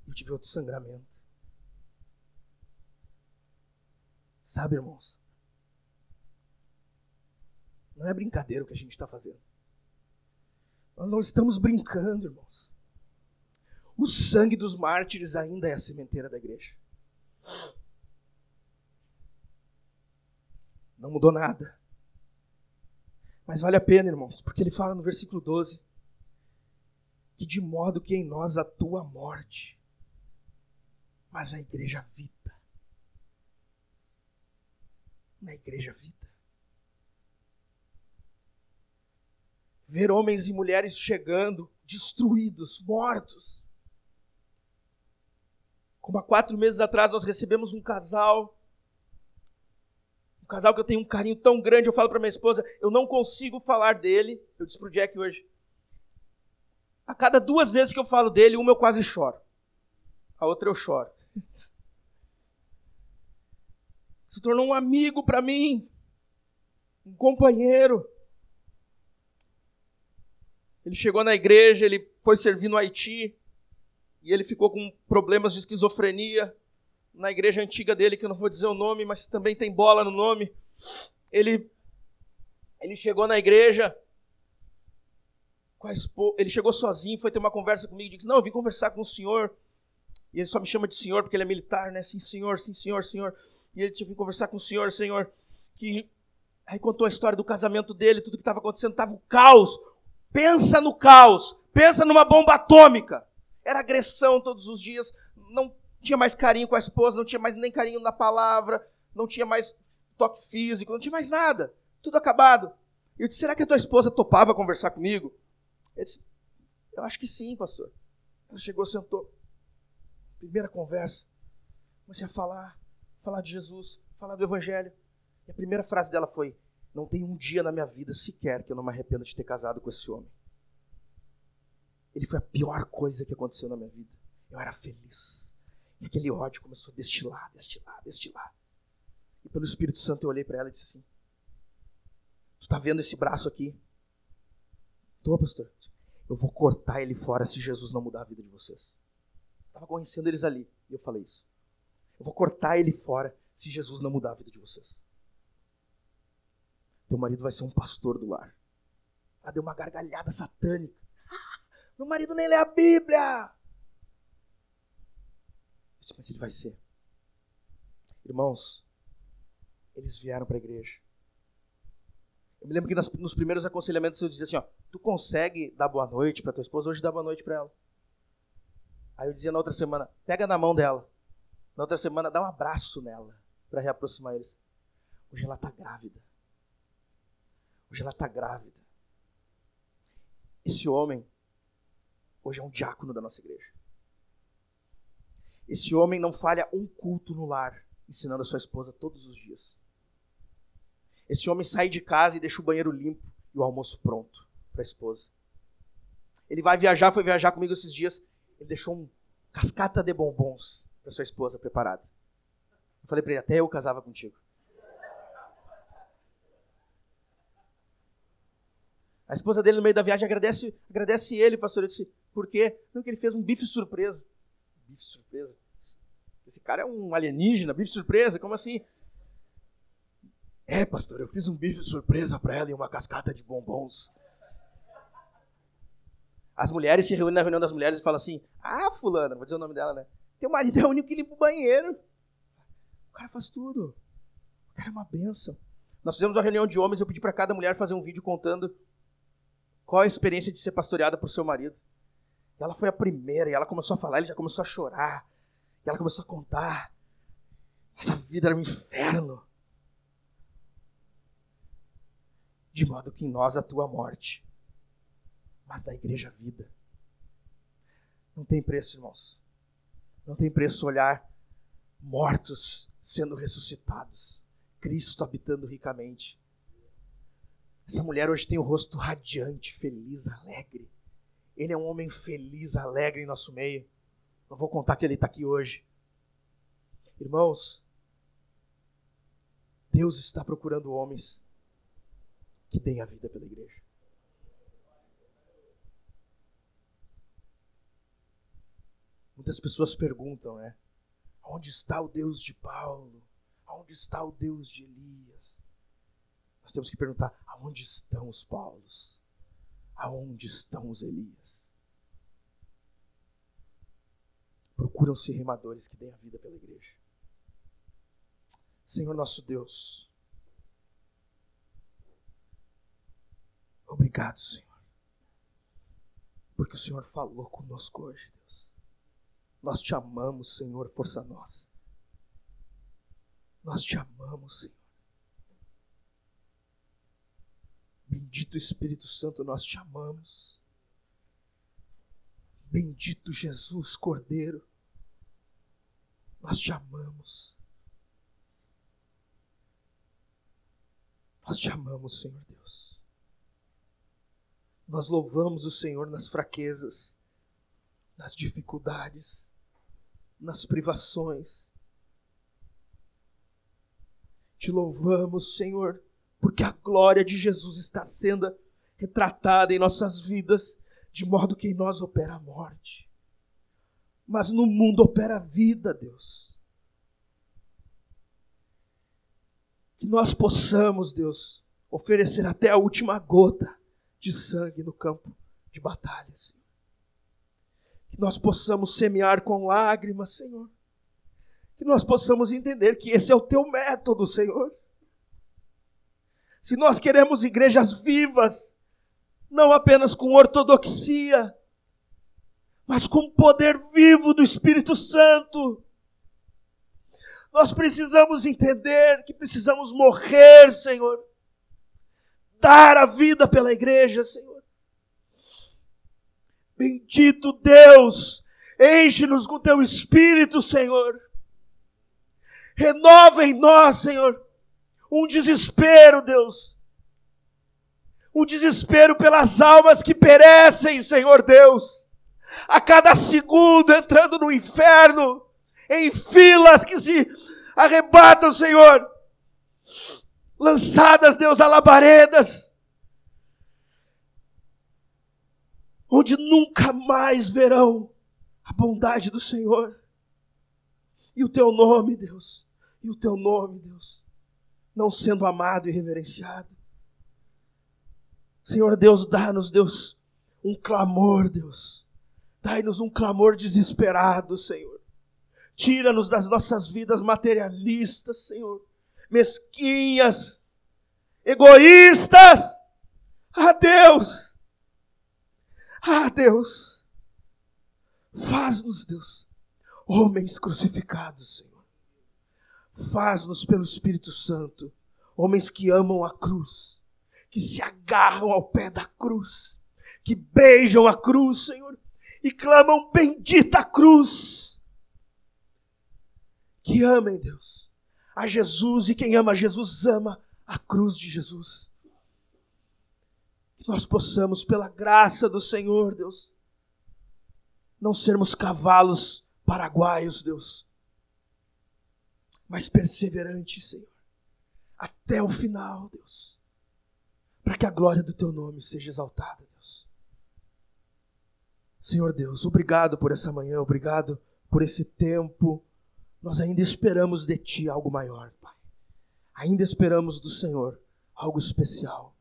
Eu tive outro sangramento. Sabe, irmãos? Não é brincadeira o que a gente está fazendo. Nós não estamos brincando, irmãos. O sangue dos mártires ainda é a sementeira da igreja. Não mudou nada. Mas vale a pena, irmãos, porque ele fala no versículo 12 que de modo que em nós atua a morte, mas na igreja vida. Na igreja vida. Ver homens e mulheres chegando, destruídos, mortos. Como há quatro meses atrás nós recebemos um casal casal que eu tenho um carinho tão grande, eu falo para minha esposa, eu não consigo falar dele. Eu disse pro Jack hoje. A cada duas vezes que eu falo dele, uma eu quase choro. A outra eu choro. Se tornou um amigo para mim, um companheiro. Ele chegou na igreja, ele foi servir no Haiti, e ele ficou com problemas de esquizofrenia na igreja antiga dele, que eu não vou dizer o nome, mas também tem bola no nome. Ele, ele chegou na igreja, ele chegou sozinho, foi ter uma conversa comigo, disse, não, eu vim conversar com o senhor, e ele só me chama de senhor, porque ele é militar, né, sim senhor, sim senhor, senhor, e ele disse, eu vim conversar com o senhor, senhor, que Aí contou a história do casamento dele, tudo que estava acontecendo, estava um caos. Pensa no caos, pensa numa bomba atômica. Era agressão todos os dias, não tinha mais carinho com a esposa, não tinha mais nem carinho na palavra, não tinha mais toque físico, não tinha mais nada. Tudo acabado. Eu disse: será que a tua esposa topava conversar comigo? Ele disse: eu acho que sim, pastor. Ela chegou, sentou. Primeira conversa. Comecei a falar, falar de Jesus, falar do Evangelho. E a primeira frase dela foi: Não tem um dia na minha vida sequer que eu não me arrependa de ter casado com esse homem. Ele foi a pior coisa que aconteceu na minha vida. Eu era feliz. E aquele ódio começou a destilar, destilar, destilar. E pelo Espírito Santo eu olhei para ela e disse assim: Tu está vendo esse braço aqui? Tô, pastor. Eu vou cortar ele fora se Jesus não mudar a vida de vocês. Estava conhecendo eles ali. E eu falei isso. Eu vou cortar ele fora se Jesus não mudar a vida de vocês. Teu marido vai ser um pastor do lar. Ela deu uma gargalhada satânica. Ah, meu marido nem lê a Bíblia. Mas ele vai ser. Irmãos, eles vieram para a igreja. Eu me lembro que nas, nos primeiros aconselhamentos eu dizia assim, ó, tu consegue dar boa noite para tua esposa? Hoje dá boa noite para ela. Aí eu dizia na outra semana, pega na mão dela. Na outra semana, dá um abraço nela para reaproximar eles. Hoje ela está grávida. Hoje ela está grávida. Esse homem, hoje é um diácono da nossa igreja. Esse homem não falha um culto no lar, ensinando a sua esposa todos os dias. Esse homem sai de casa e deixa o banheiro limpo e o almoço pronto para a esposa. Ele vai viajar, foi viajar comigo esses dias. Ele deixou um cascata de bombons para sua esposa preparada. Eu falei para ele: até eu casava contigo. A esposa dele, no meio da viagem, agradece, agradece ele, pastor. Eu disse: por quê? Não, que ele fez um bife surpresa. Bife surpresa? Esse cara é um alienígena, bife surpresa? Como assim? É, pastor, eu fiz um bife surpresa para ela e uma cascata de bombons. As mulheres se reúnem na reunião das mulheres e falam assim: Ah, fulana, vou dizer o nome dela, né? Teu marido é o único que limpa o banheiro. O cara faz tudo. O cara é uma benção. Nós fizemos uma reunião de homens e eu pedi para cada mulher fazer um vídeo contando qual a experiência de ser pastoreada por seu marido. E ela foi a primeira, e ela começou a falar, ele já começou a chorar. E ela começou a contar. Essa vida era um inferno. de modo que em nós a morte, mas da igreja a vida. Não tem preço, irmãos. Não tem preço olhar mortos sendo ressuscitados, Cristo habitando ricamente. Essa mulher hoje tem o rosto radiante, feliz, alegre. Ele é um homem feliz, alegre em nosso meio. Não vou contar que ele está aqui hoje. Irmãos, Deus está procurando homens que deem a vida pela igreja. Muitas pessoas perguntam, né? Onde está o Deus de Paulo? Onde está o Deus de Elias? Nós temos que perguntar: aonde estão os Paulos? Aonde estão os Elias? Procuram-se remadores que deem a vida pela igreja. Senhor nosso Deus, Obrigado, Senhor. Porque o Senhor falou conosco hoje, Deus. Nós te amamos, Senhor, força nossa. Nós te amamos, Senhor. Bendito Espírito Santo, nós te amamos. Bendito Jesus Cordeiro, nós te amamos. Nós te amamos, Senhor Deus. Nós louvamos o Senhor nas fraquezas, nas dificuldades, nas privações. Te louvamos, Senhor, porque a glória de Jesus está sendo retratada em nossas vidas, de modo que em nós opera a morte. Mas no mundo opera a vida, Deus. Que nós possamos, Deus, oferecer até a última gota de sangue no campo de batalha, Senhor. Que nós possamos semear com lágrimas, Senhor. Que nós possamos entender que esse é o teu método, Senhor. Se nós queremos igrejas vivas, não apenas com ortodoxia, mas com poder vivo do Espírito Santo, nós precisamos entender que precisamos morrer, Senhor. Dar a vida pela igreja, Senhor. Bendito Deus, enche-nos com teu espírito, Senhor. Renova em nós, Senhor, um desespero, Deus. Um desespero pelas almas que perecem, Senhor Deus. A cada segundo entrando no inferno em filas que se arrebatam, Senhor. Lançadas, Deus, a labaredas. Onde nunca mais verão a bondade do Senhor. E o teu nome, Deus. E o teu nome, Deus. Não sendo amado e reverenciado. Senhor Deus, dá-nos, Deus, um clamor, Deus. Dai-nos um clamor desesperado, Senhor. Tira-nos das nossas vidas materialistas, Senhor, mesquinhas, egoístas. Ah, Deus! Ah, Deus! Faz-nos, Deus, homens crucificados, Senhor. Faz-nos pelo Espírito Santo, homens que amam a cruz, que se agarram ao pé da cruz, que beijam a cruz, Senhor, e clamam: Bendita cruz! que amem Deus, a Jesus, e quem ama Jesus ama a cruz de Jesus. Que nós possamos, pela graça do Senhor, Deus, não sermos cavalos paraguaios, Deus, mas perseverantes, Senhor, até o final, Deus, para que a glória do Teu nome seja exaltada, Deus. Senhor Deus, obrigado por essa manhã, obrigado por esse tempo nós ainda esperamos de Ti algo maior, Pai. Ainda esperamos do Senhor algo especial,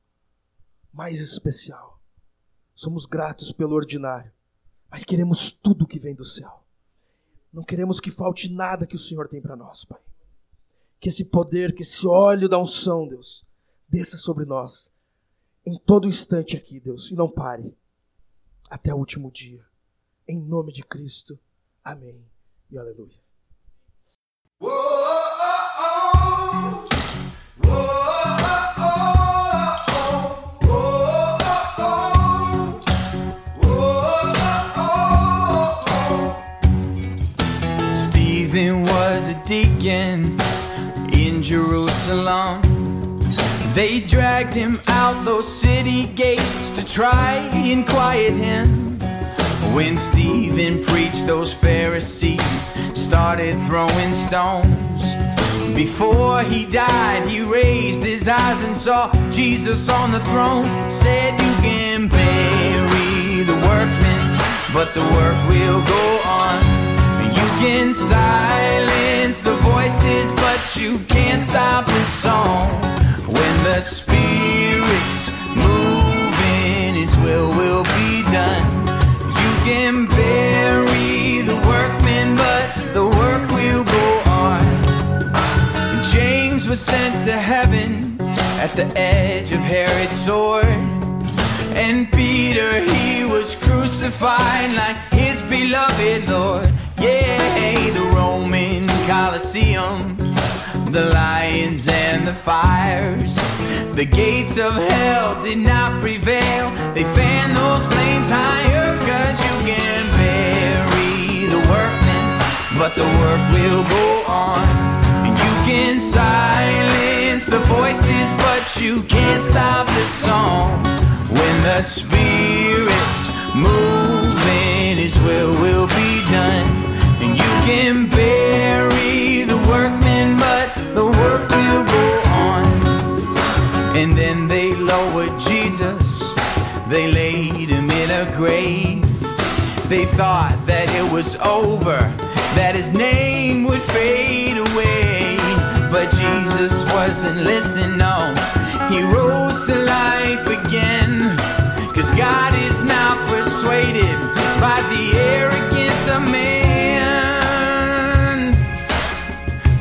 mais especial. Somos gratos pelo ordinário, mas queremos tudo que vem do céu. Não queremos que falte nada que o Senhor tem para nós, Pai. Que esse poder, que esse óleo da unção, Deus, desça sobre nós em todo instante aqui, Deus, e não pare até o último dia. Em nome de Cristo. Amém e aleluia. Stephen Jerusalem. They dragged him out those city gates to try and quiet him. When Stephen preached, those Pharisees started throwing stones. Before he died, he raised his eyes and saw Jesus on the throne. Said, You can bury the workmen, but the work will go on. You can silence the voices, but you can't stop the song. When the Spirit's moving, His will will be done. You can bury the workmen, but the work will go on. James was sent to heaven at the edge of Herod's sword. And Peter, he was crucified like his beloved Lord. Yeah, the Roman Colosseum, the lions and the fires. The gates of hell did not prevail. They fan those flames higher, cause you can bury the workmen, but the work will go on. And you can silence the voices, but you can't stop the song. When the Spirit's moving, His will will be done. And you can bury workmen, but the work will go on. And then they lowered Jesus, they laid him in a grave. They thought that it was over, that his name would fade away. But Jesus wasn't listening, no. He rose to life again. Cause God is not persuaded by the arrogance of man.